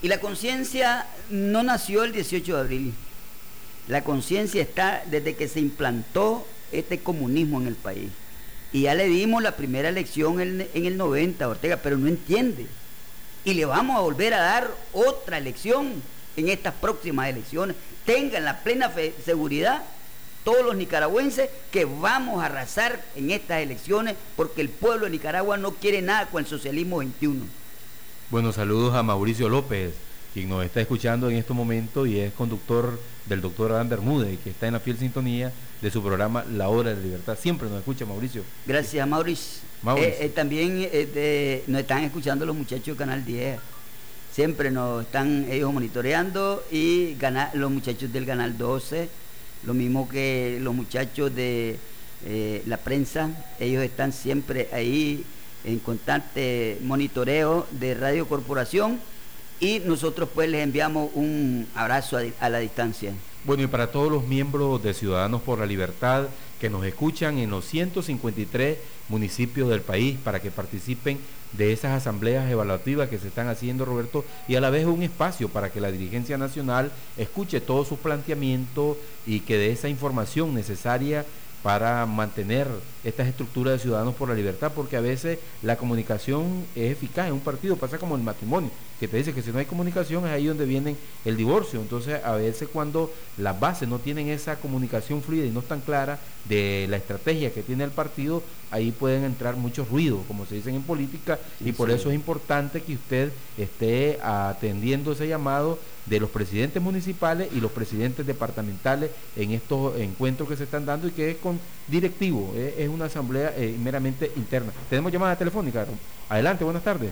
Y la conciencia no nació el 18 de abril. La conciencia está desde que se implantó este comunismo en el país. Y ya le dimos la primera elección en, en el 90, Ortega, pero no entiende. Y le vamos a volver a dar otra elección en estas próximas elecciones. Tengan la plena fe- seguridad todos los nicaragüenses que vamos a arrasar en estas elecciones porque el pueblo de Nicaragua no quiere nada con el socialismo 21. Bueno, saludos a Mauricio López, quien nos está escuchando en este momento y es conductor del doctor Adán Bermúdez, que está en la fiel sintonía de su programa La Hora de la Libertad. Siempre nos escucha Mauricio. Gracias, Mauricio. Mauricio. Eh, eh, también eh, de- nos están escuchando los muchachos de Canal 10. Siempre nos están ellos monitoreando y los muchachos del Canal 12, lo mismo que los muchachos de eh, la prensa, ellos están siempre ahí en constante monitoreo de Radio Corporación y nosotros pues les enviamos un abrazo a la distancia. Bueno, y para todos los miembros de Ciudadanos por la Libertad que nos escuchan en los 153 municipios del país para que participen de esas asambleas evaluativas que se están haciendo, Roberto, y a la vez un espacio para que la dirigencia nacional escuche todos sus planteamientos y que dé esa información necesaria para mantener estas estructuras de Ciudadanos por la Libertad, porque a veces la comunicación es eficaz en un partido, pasa como el matrimonio, que te dice que si no hay comunicación es ahí donde viene el divorcio. Entonces, a veces cuando las bases no tienen esa comunicación fluida y no están clara de la estrategia que tiene el partido, ahí pueden entrar muchos ruidos, como se dicen en política, y por sí. eso es importante que usted esté atendiendo ese llamado de los presidentes municipales y los presidentes departamentales en estos encuentros que se están dando y que es con directivo, eh, es una asamblea eh, meramente interna. Tenemos llamada telefónica. Adelante, buenas tardes.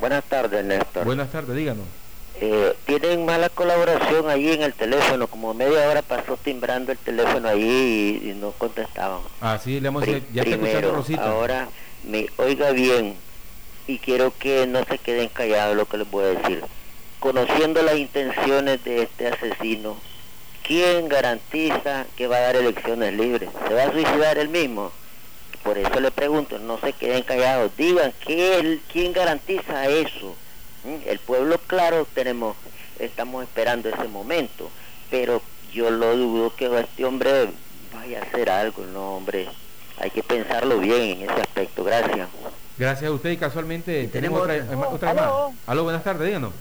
Buenas tardes, Néstor. Buenas tardes, díganos. Eh, tienen mala colaboración allí en el teléfono, como media hora pasó timbrando el teléfono allí y, y no contestaban. Ah, sí, le hemos Pri- ya está primero, Rosita. ahora me oiga bien y quiero que no se queden callados lo que les voy a decir. Conociendo las intenciones de este asesino, ¿quién garantiza que va a dar elecciones libres? ¿Se va a suicidar él mismo? Por eso le pregunto, no se queden callados, digan ¿qué, quién garantiza eso. ¿Mm? El pueblo, claro, tenemos, estamos esperando ese momento, pero yo lo dudo que este hombre vaya a hacer algo, no hombre, hay que pensarlo bien en ese aspecto, gracias. Gracias a usted y casualmente tenemos, otra, otra, ¿Aló? Aló, buenas tardes, díganos.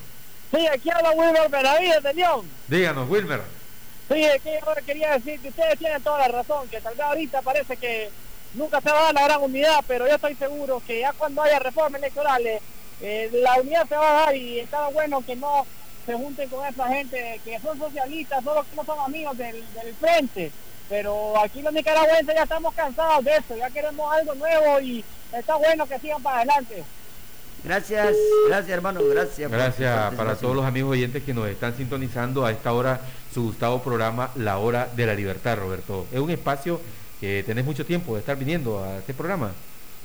Sí, aquí habla Wilmer Benavides de León. Díganos, Wilmer. Sí, es que yo quería decir que ustedes tienen toda la razón, que tal vez ahorita parece que nunca se va a dar la gran unidad, pero yo estoy seguro que ya cuando haya reformas electorales, eh, la unidad se va a dar y está bueno que no se junten con esa gente que son socialistas, solo que no son amigos del, del frente. Pero aquí los nicaragüenses ya estamos cansados de eso, ya queremos algo nuevo y está bueno que sigan para adelante. Gracias, gracias hermano, gracias. Gracias para todos los amigos oyentes que nos están sintonizando a esta hora su gustado programa La Hora de la Libertad, Roberto. Es un espacio que tenés mucho tiempo de estar viniendo a este programa.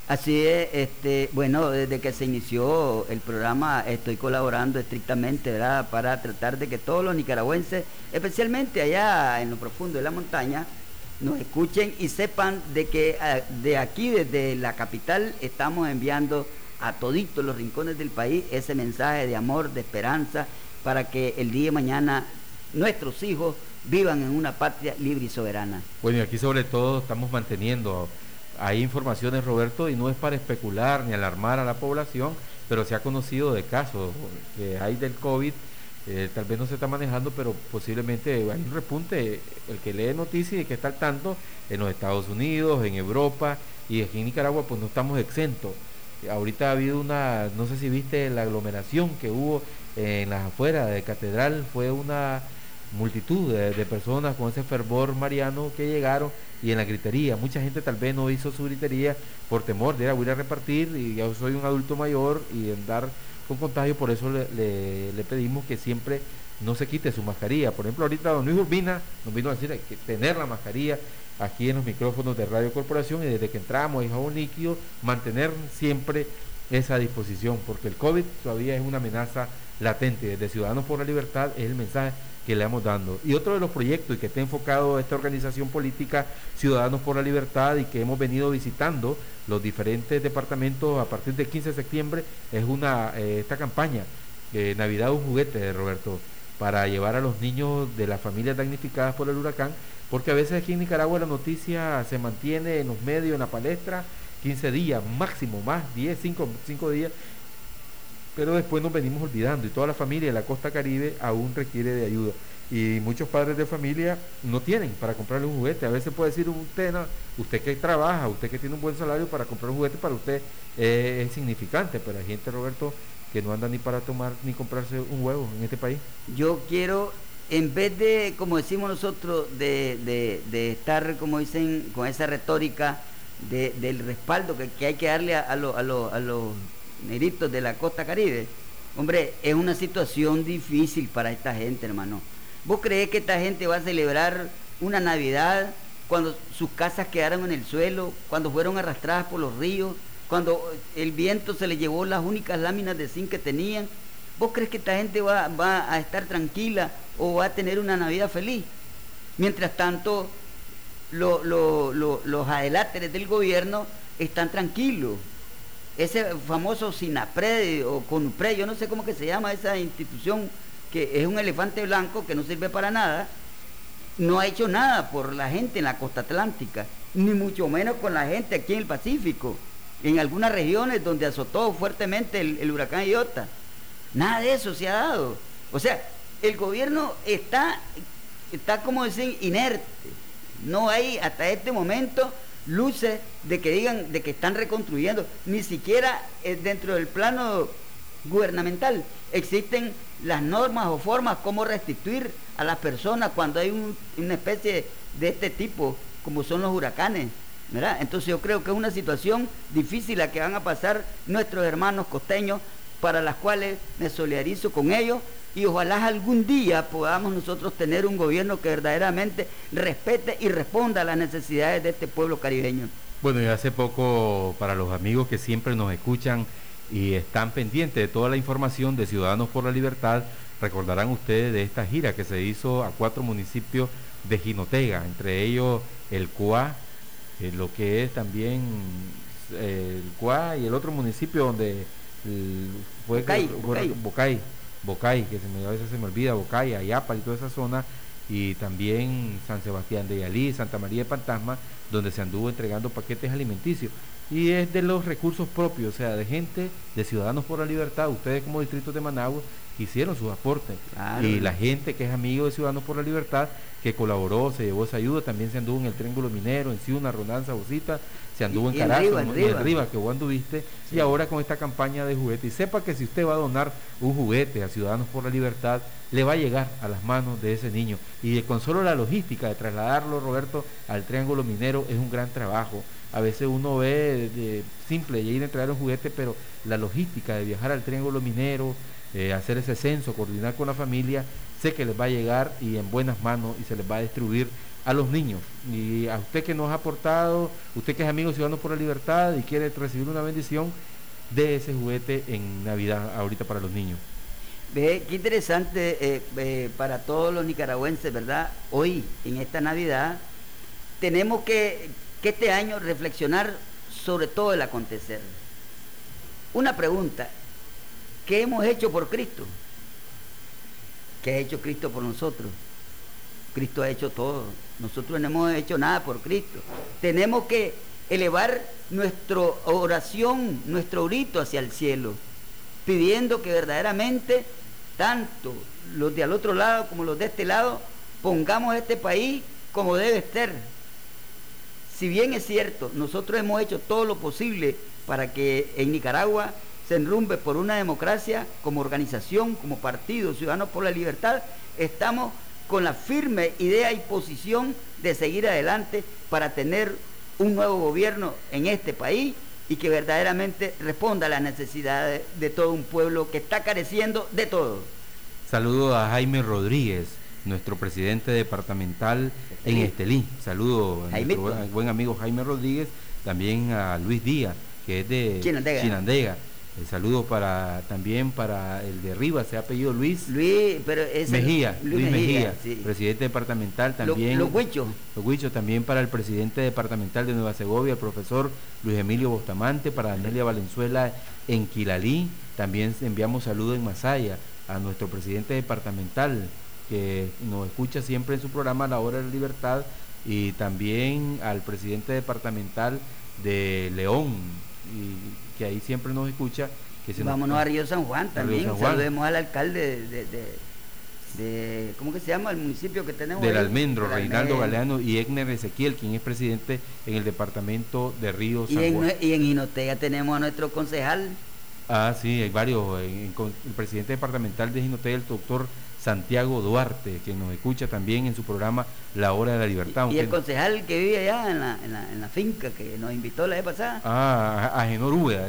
Así es, este, bueno, desde que se inició el programa estoy colaborando estrictamente. Para tratar de que todos los nicaragüenses, especialmente allá en lo profundo de la montaña, nos escuchen y sepan de que ah, de aquí, desde la capital, estamos enviando a toditos los rincones del país ese mensaje de amor, de esperanza, para que el día de mañana nuestros hijos vivan en una patria libre y soberana. Bueno, y aquí sobre todo estamos manteniendo, hay informaciones, Roberto, y no es para especular ni alarmar a la población, pero se ha conocido de casos que hay del COVID, eh, tal vez no se está manejando, pero posiblemente hay un repunte, el que lee noticias y que está al tanto, en los Estados Unidos, en Europa, y aquí en Nicaragua pues no estamos exentos ahorita ha habido una, no sé si viste la aglomeración que hubo en las afueras de Catedral, fue una multitud de, personas con ese fervor mariano que llegaron y en la gritería, mucha gente tal vez no hizo su gritería por temor de ir a, ir a repartir y yo soy un adulto mayor y andar con contagio, por eso le, le, pedimos que siempre no se quite su mascarilla. Por ejemplo, ahorita don Luis Urbina nos vino a decir que tener la mascarilla, aquí en los micrófonos de Radio Corporación y desde que entramos en jabón líquido, mantener siempre esa disposición, porque el COVID todavía es una amenaza latente. Desde Ciudadanos por la Libertad es el mensaje que le estamos dando. Y otro de los proyectos y que está enfocado esta organización política Ciudadanos por la Libertad y que hemos venido visitando los diferentes departamentos a partir del 15 de septiembre es una eh, esta campaña eh, Navidad un juguete, Roberto, para llevar a los niños de las familias damnificadas por el huracán porque a veces aquí en Nicaragua la noticia se mantiene en los medios, en la palestra, 15 días, máximo más, 10, 5, 5 días, pero después nos venimos olvidando y toda la familia de la costa caribe aún requiere de ayuda. Y muchos padres de familia no tienen para comprarle un juguete. A veces puede decir usted, usted que trabaja, usted que tiene un buen salario para comprar un juguete para usted es significante, pero hay gente, Roberto, que no anda ni para tomar ni comprarse un huevo en este país. Yo quiero en vez de, como decimos nosotros, de, estar, como dicen, con esa retórica del respaldo que, hay que darle a, los neritos de la costa caribe, hombre, es una situación difícil para esta gente, hermano. ¿Vos creés que esta gente va a celebrar una Navidad cuando sus casas quedaron en el suelo, cuando fueron arrastradas por los ríos, cuando el viento se les llevó las únicas láminas de zinc que tenían? ¿Vos crees que esta gente va, va a estar tranquila o va a tener una Navidad feliz. Mientras tanto, los adeláteres del gobierno están tranquilos. Ese famoso SINAPRED o CONUPRED, yo no sé cómo que se llama esa institución, que es un elefante blanco que no sirve para nada, no ha hecho nada por la gente en la costa atlántica, ni mucho menos con la gente aquí en el Pacífico, en algunas regiones donde azotó fuertemente el, el huracán Iota. Nada de eso se ha dado. O sea, el gobierno está, está como decir, inerte. No hay hasta este momento luces de que digan de que están reconstruyendo, ni siquiera eh, dentro del plano gubernamental existen las normas o formas como restituir a las personas cuando hay una especie de este tipo, como son los huracanes. ¿verdad? Entonces yo creo que es una situación difícil la que van a pasar nuestros hermanos costeños, para las cuales me solidarizo con ellos, y ojalá algún día podamos nosotros tener un gobierno que verdaderamente respete y responda a las necesidades de este pueblo caribeño. Bueno, y hace poco, para los amigos que siempre nos escuchan y están pendientes de toda la información de Ciudadanos por la Libertad, recordarán ustedes de esta gira que se hizo a cuatro municipios de Jinotega, entre ellos el Cuá, eh, lo que es también eh, el Cuá y el otro municipio donde fue Bocay, Bocay. Bocay, que se a veces se me olvida, Bocay, Ayapal y toda esa zona, y también San Sebastián de Yalí, Santa María de Fantasma, donde se anduvo entregando paquetes alimenticios. Y es de los recursos propios, o sea, de gente, de Ciudadanos por la Libertad, ustedes como distrito de Managua hicieron sus aportes. Y la gente que es amigo de Ciudadanos por la Libertad, que colaboró, se llevó esa ayuda, también se anduvo en el Triángulo Minero, en Ciudad, Ronanza, Bocita, se anduvo en Carazo, en arriba, que vos anduviste, y ahora con esta campaña de juguete. Y sepa que si usted va a donar un juguete a Ciudadanos por la Libertad, le va a llegar a las manos de ese niño. Y con solo la logística de trasladarlo, Roberto, al Triángulo Minero es un gran trabajo. A veces uno ve de simple ir a entregar un juguete, pero la logística de viajar al Triángulo Minero, eh, hacer ese censo, coordinar con la familia, sé que les va a llegar y en buenas manos y se les va a distribuir a los niños. Y a usted que nos ha aportado, usted que es amigo Ciudadanos por la Libertad y quiere recibir una bendición, de ese juguete en Navidad ahorita para los niños. Ve, qué interesante eh, eh, para todos los nicaragüenses, ¿verdad? Hoy, en esta Navidad, tenemos que, que este año reflexionar sobre todo el acontecer. Una pregunta, ¿qué hemos hecho por Cristo? ¿Qué ha hecho Cristo por nosotros? Cristo ha hecho todo. Nosotros no hemos hecho nada por Cristo. Tenemos que elevar nuestra oración, nuestro grito hacia el cielo, pidiendo que verdaderamente tanto los de al otro lado como los de este lado pongamos este país como debe ser. Si bien es cierto, nosotros hemos hecho todo lo posible para que en Nicaragua se enrumbe por una democracia como organización, como partido, Ciudadanos por la Libertad, estamos con la firme idea y posición de seguir adelante para tener un nuevo gobierno en este país y que verdaderamente responda a las necesidades de todo un pueblo que está careciendo de todo. Saludo a Jaime Rodríguez, nuestro presidente departamental en Estelí. Saludo a nuestro buen amigo Jaime Rodríguez, también a Luis Díaz, que es de Chinandega el saludo para también para el de arriba, se ha apellido Luis. Luis, pero es Mejía, Luis, Mejía, presidente departamental también. Los huichos. Los huichos también para el presidente departamental de Nueva Segovia, el profesor Luis Emilio Bustamante, para Danelia Valenzuela en Quilalí. También enviamos saludos en Masaya a nuestro presidente departamental que nos escucha siempre en su programa La Hora de la Libertad y también al presidente departamental de León, y que ahí siempre nos escucha. Que se Vámonos a Río San Juan también, saludemos al alcalde de, ¿cómo que se llama? El municipio que tenemos. Del Almendro, Reinaldo Galeano y Egner Ezequiel, quien es presidente en el departamento de Río San y en, Juan. Y en Jinotega tenemos a nuestro concejal. Ah, sí, hay varios. el presidente departamental de Jinotega, el doctor Santiago Duarte, que nos escucha también en su programa La Hora de la Libertad. Y, el concejal que vive allá en la, en, la, finca que nos invitó la vez pasada. Ah, a Genor Úbeda.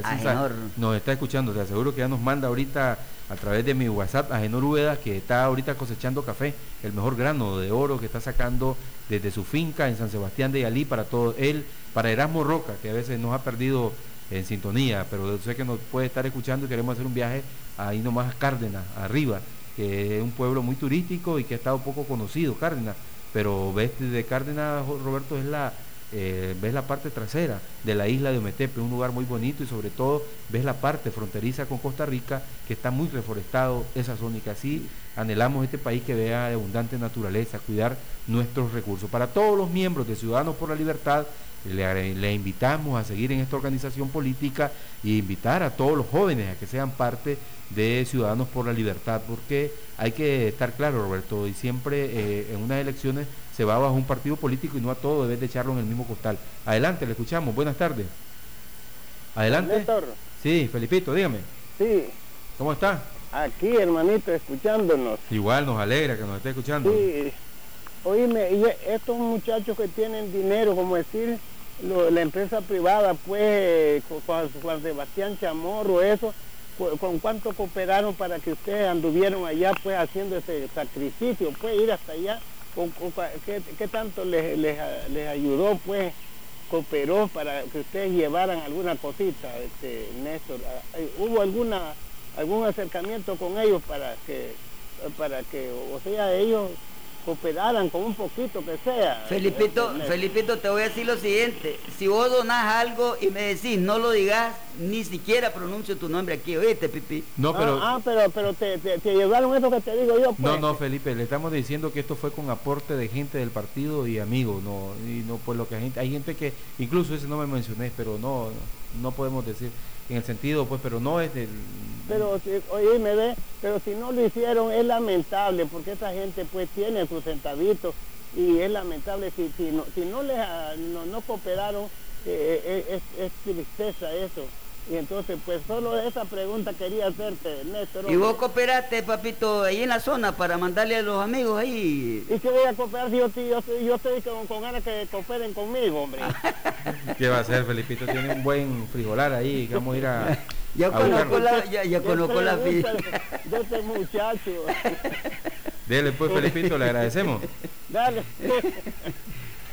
Nos está escuchando, te aseguro que ya nos manda ahorita a través de mi WhatsApp a Genor Úbeda, que está ahorita cosechando café, el mejor grano de oro que está sacando desde su finca en San Sebastián de Yalí para todo él, para Erasmo Roca, que a veces nos ha perdido en sintonía, pero sé que nos puede estar escuchando y queremos hacer un viaje ahí nomás a Cárdenas, arriba que es un pueblo muy turístico y que ha estado poco conocido, Cárdenas, pero ves de Cárdenas, Roberto, es la, eh, ves la parte trasera de la isla de Ometepe, un lugar muy bonito y sobre todo ves la parte fronteriza con Costa Rica, que está muy reforestado esa zona y que así anhelamos este país que vea abundante naturaleza, cuidar nuestros recursos. Para todos los miembros de Ciudadanos por la Libertad, le, le, invitamos a seguir en esta organización política e invitar a todos los jóvenes a que sean parte de Ciudadanos por la Libertad, porque hay que estar claro, Roberto, y siempre eh, en unas elecciones se va bajo un partido político y no a todo debes de echarlo en el mismo costal. Adelante, le escuchamos. Buenas tardes. Adelante. Sí, Felipito, dígame. Sí. ¿Cómo está? Aquí, hermanito, escuchándonos. Igual nos alegra que nos esté escuchando. Sí. Oíme, y estos muchachos que tienen dinero, como decir, la empresa privada, pues, Juan Sebastián Chamorro, eso, con cuánto cooperaron para que ustedes anduvieron allá pues haciendo ese sacrificio, pues ir hasta allá, con, ¿qué, tanto les, les, ayudó pues, cooperó para que ustedes llevaran alguna cosita, este, Néstor? ¿Hubo alguna algún acercamiento con ellos para que para que, o sea, ellos cooperaran con un poquito que sea. Felipito, Este, Felipito, te voy a decir lo siguiente. Si vos donás algo y me decís no lo digas, ni siquiera pronuncio tu nombre aquí, oíste, Pipi. No, pero- Ah, ah, pero, pero te, te, te llevaron eso que te digo yo, pues. No, no, Felipe, le estamos diciendo que esto fue con aporte de gente del partido y amigos, no, y no por lo que hay gente, hay gente que, incluso ese no me mencioné, pero no, no podemos decir en el sentido, pues, pero no es del, Pero, si, oye, me ve, pero si no lo hicieron es lamentable, porque esa gente pues tiene sus centavitos y es lamentable si, si, no, si no les ah, no, no cooperaron, eh, eh, es, es tristeza eso. Y entonces, pues solo esa pregunta quería hacerte, Néstor. Y vos cooperaste, papito, ahí en la zona para mandarle a los amigos ahí. ¿Y qué voy a cooperar si yo, yo, estoy- yo estoy con, con ganas que cooperen conmigo, hombre? ¿qué va a hacer? Felipito tiene un buen frijolar ahí, que vamos a ir a... Ya conozco la, ya, ya conozco la de este muchacho. Dele pues, Felipito, le agradecemos. Dale.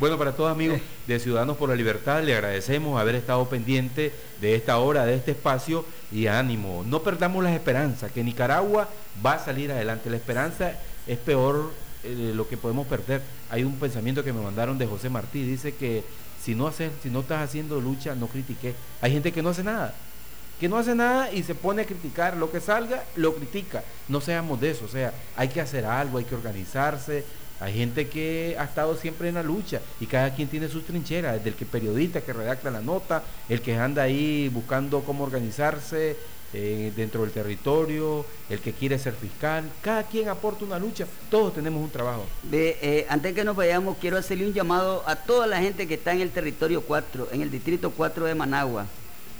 Bueno, para todos amigos de Ciudadanos por la Libertad, le agradecemos haber estado pendiente de esta hora, de este espacio y ánimo. No perdamos las esperanzas, que Nicaragua va a salir adelante. La esperanza es peor eh, lo que podemos perder. Hay un pensamiento que me mandaron de José Martí, dice que si no haces, si no estás haciendo lucha, no critiques. Hay gente que no hace nada, que no hace nada y se pone a criticar. Lo que salga, lo critica. No seamos de eso, o sea, hay que hacer algo, hay que organizarse. Hay gente que ha estado siempre en la lucha y cada quien tiene sus trincheras, desde el que periodista que redacta la nota, el que anda ahí buscando cómo organizarse eh, dentro del territorio, el que quiere ser fiscal, cada quien aporta una lucha, todos tenemos un trabajo. Eh, antes que nos vayamos, quiero hacerle un llamado a toda la gente que está en el territorio 4, en el distrito 4 de Managua.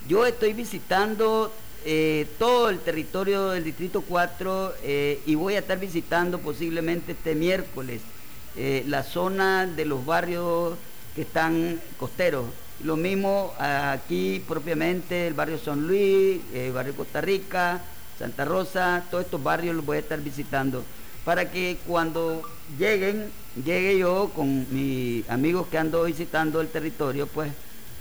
Yo estoy visitando eh, todo el territorio del distrito 4 eh, y voy a estar visitando posiblemente este miércoles eh, la zona de los barrios que están costeros. Lo mismo aquí propiamente el barrio San Luis, el barrio Costa Rica, Santa Rosa, todos estos barrios los voy a estar visitando para que cuando lleguen, llegue yo con mis amigos que ando visitando el territorio, pues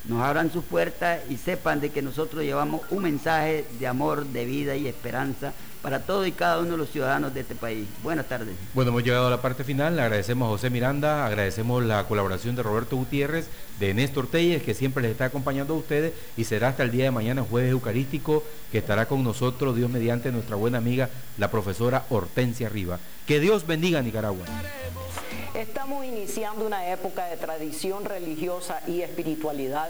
nos abran sus puertas y sepan de que nosotros llevamos un mensaje de amor, de vida y esperanza para todos y cada uno de los ciudadanos de este país. Buenas tardes. Bueno, hemos llegado a la parte final. Agradecemos a José Miranda, agradecemos la colaboración de Roberto Gutiérrez, de Néstor Telles, que siempre les está acompañando a ustedes y será hasta el día de mañana, jueves eucarístico, que estará con nosotros, Dios mediante, nuestra buena amiga, la profesora Hortensia Riva. Que Dios bendiga a Nicaragua. Estamos iniciando una época de tradición religiosa y espiritualidad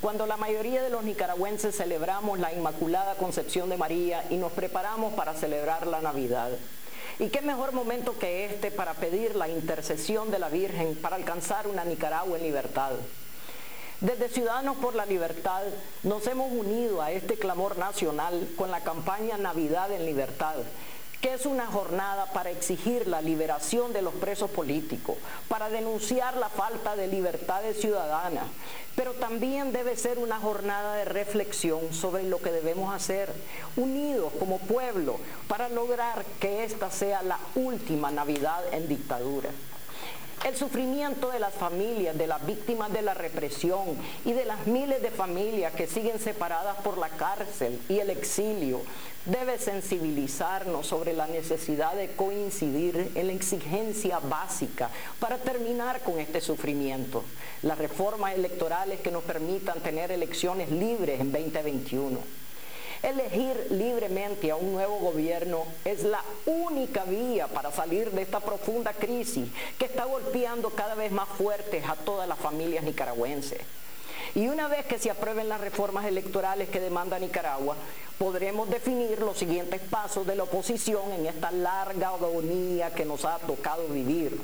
cuando la mayoría de los nicaragüenses celebramos la Inmaculada Concepción de María y nos preparamos para celebrar la Navidad. ¿Y qué mejor momento que este para pedir la intercesión de la Virgen para alcanzar una Nicaragua en libertad? Desde Ciudadanos por la Libertad nos hemos unido a este clamor nacional con la campaña Navidad en Libertad, que es una jornada para exigir la liberación de los presos políticos, para denunciar la falta de libertades ciudadanas, pero también debe ser una jornada de reflexión sobre lo que debemos hacer, unidos como pueblo, para lograr que esta sea la última Navidad en dictadura. El sufrimiento de las familias, de las víctimas de la represión y de las miles de familias que siguen separadas por la cárcel y el exilio debe sensibilizarnos sobre la necesidad de coincidir en la exigencia básica para terminar con este sufrimiento. Las reformas electorales que nos permitan tener elecciones libres en 2021. Elegir libremente a un nuevo gobierno es la única vía para salir de esta profunda crisis que está golpeando cada vez más fuertes a todas las familias nicaragüenses. Y una vez que se aprueben las reformas electorales que demanda Nicaragua, podremos definir los siguientes pasos de la oposición en esta larga agonía que nos ha tocado vivir.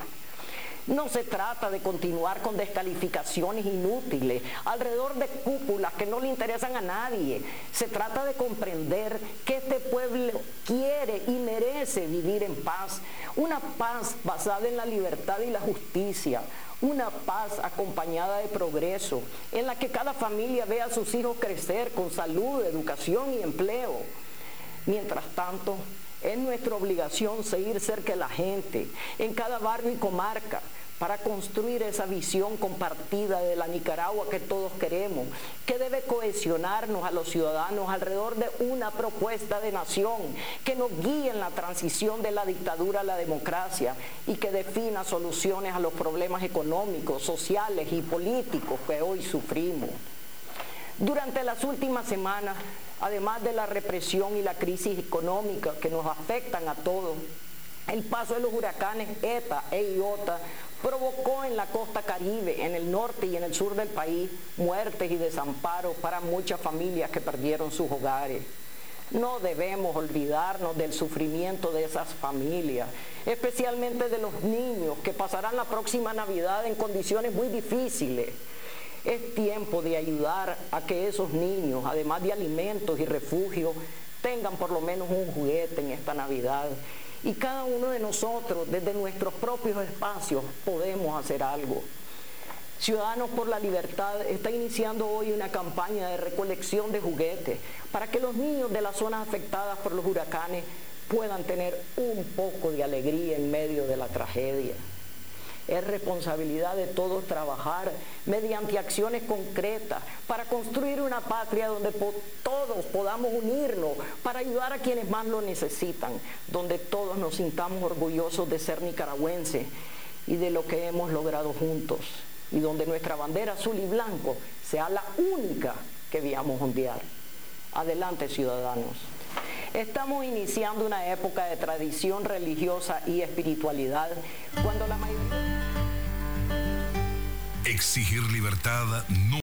No se trata de continuar con descalificaciones inútiles alrededor de cúpulas que no le interesan a nadie. Se trata de comprender que este pueblo quiere y merece vivir en paz. Una paz basada en la libertad y la justicia. Una paz acompañada de progreso, en la que cada familia vea a sus hijos crecer con salud, educación y empleo. Mientras tanto, es nuestra obligación seguir cerca de la gente, en cada barrio y comarca, para construir esa visión compartida de la Nicaragua que todos queremos, que debe cohesionarnos a los ciudadanos alrededor de una propuesta de nación que nos guíe en la transición de la dictadura a la democracia y que defina soluciones a los problemas económicos, sociales y políticos que hoy sufrimos. Durante las últimas semanas, además de la represión y la crisis económica que nos afectan a todos, el paso de los huracanes ETA e IOTA provocó en la costa caribe, en el norte y en el sur del país, muertes y desamparos para muchas familias que perdieron sus hogares. No debemos olvidarnos del sufrimiento de esas familias, especialmente de los niños que pasarán la próxima Navidad en condiciones muy difíciles. Es tiempo de ayudar a que esos niños, además de alimentos y refugio, tengan por lo menos un juguete en esta Navidad y cada uno de nosotros, desde nuestros propios espacios, podemos hacer algo. Ciudadanos por la Libertad está iniciando hoy una campaña de recolección de juguetes para que los niños de las zonas afectadas por los huracanes puedan tener un poco de alegría en medio de la tragedia. Es responsabilidad de todos trabajar mediante acciones concretas para construir una patria donde todos podamos unirnos para ayudar a quienes más lo necesitan, donde todos nos sintamos orgullosos de ser nicaragüenses y de lo que hemos logrado juntos, y donde nuestra bandera azul y blanco sea la única que veamos ondear. Adelante, ciudadanos. Estamos iniciando una época de tradición religiosa y espiritualidad cuando la mayoría... Exigir libertad no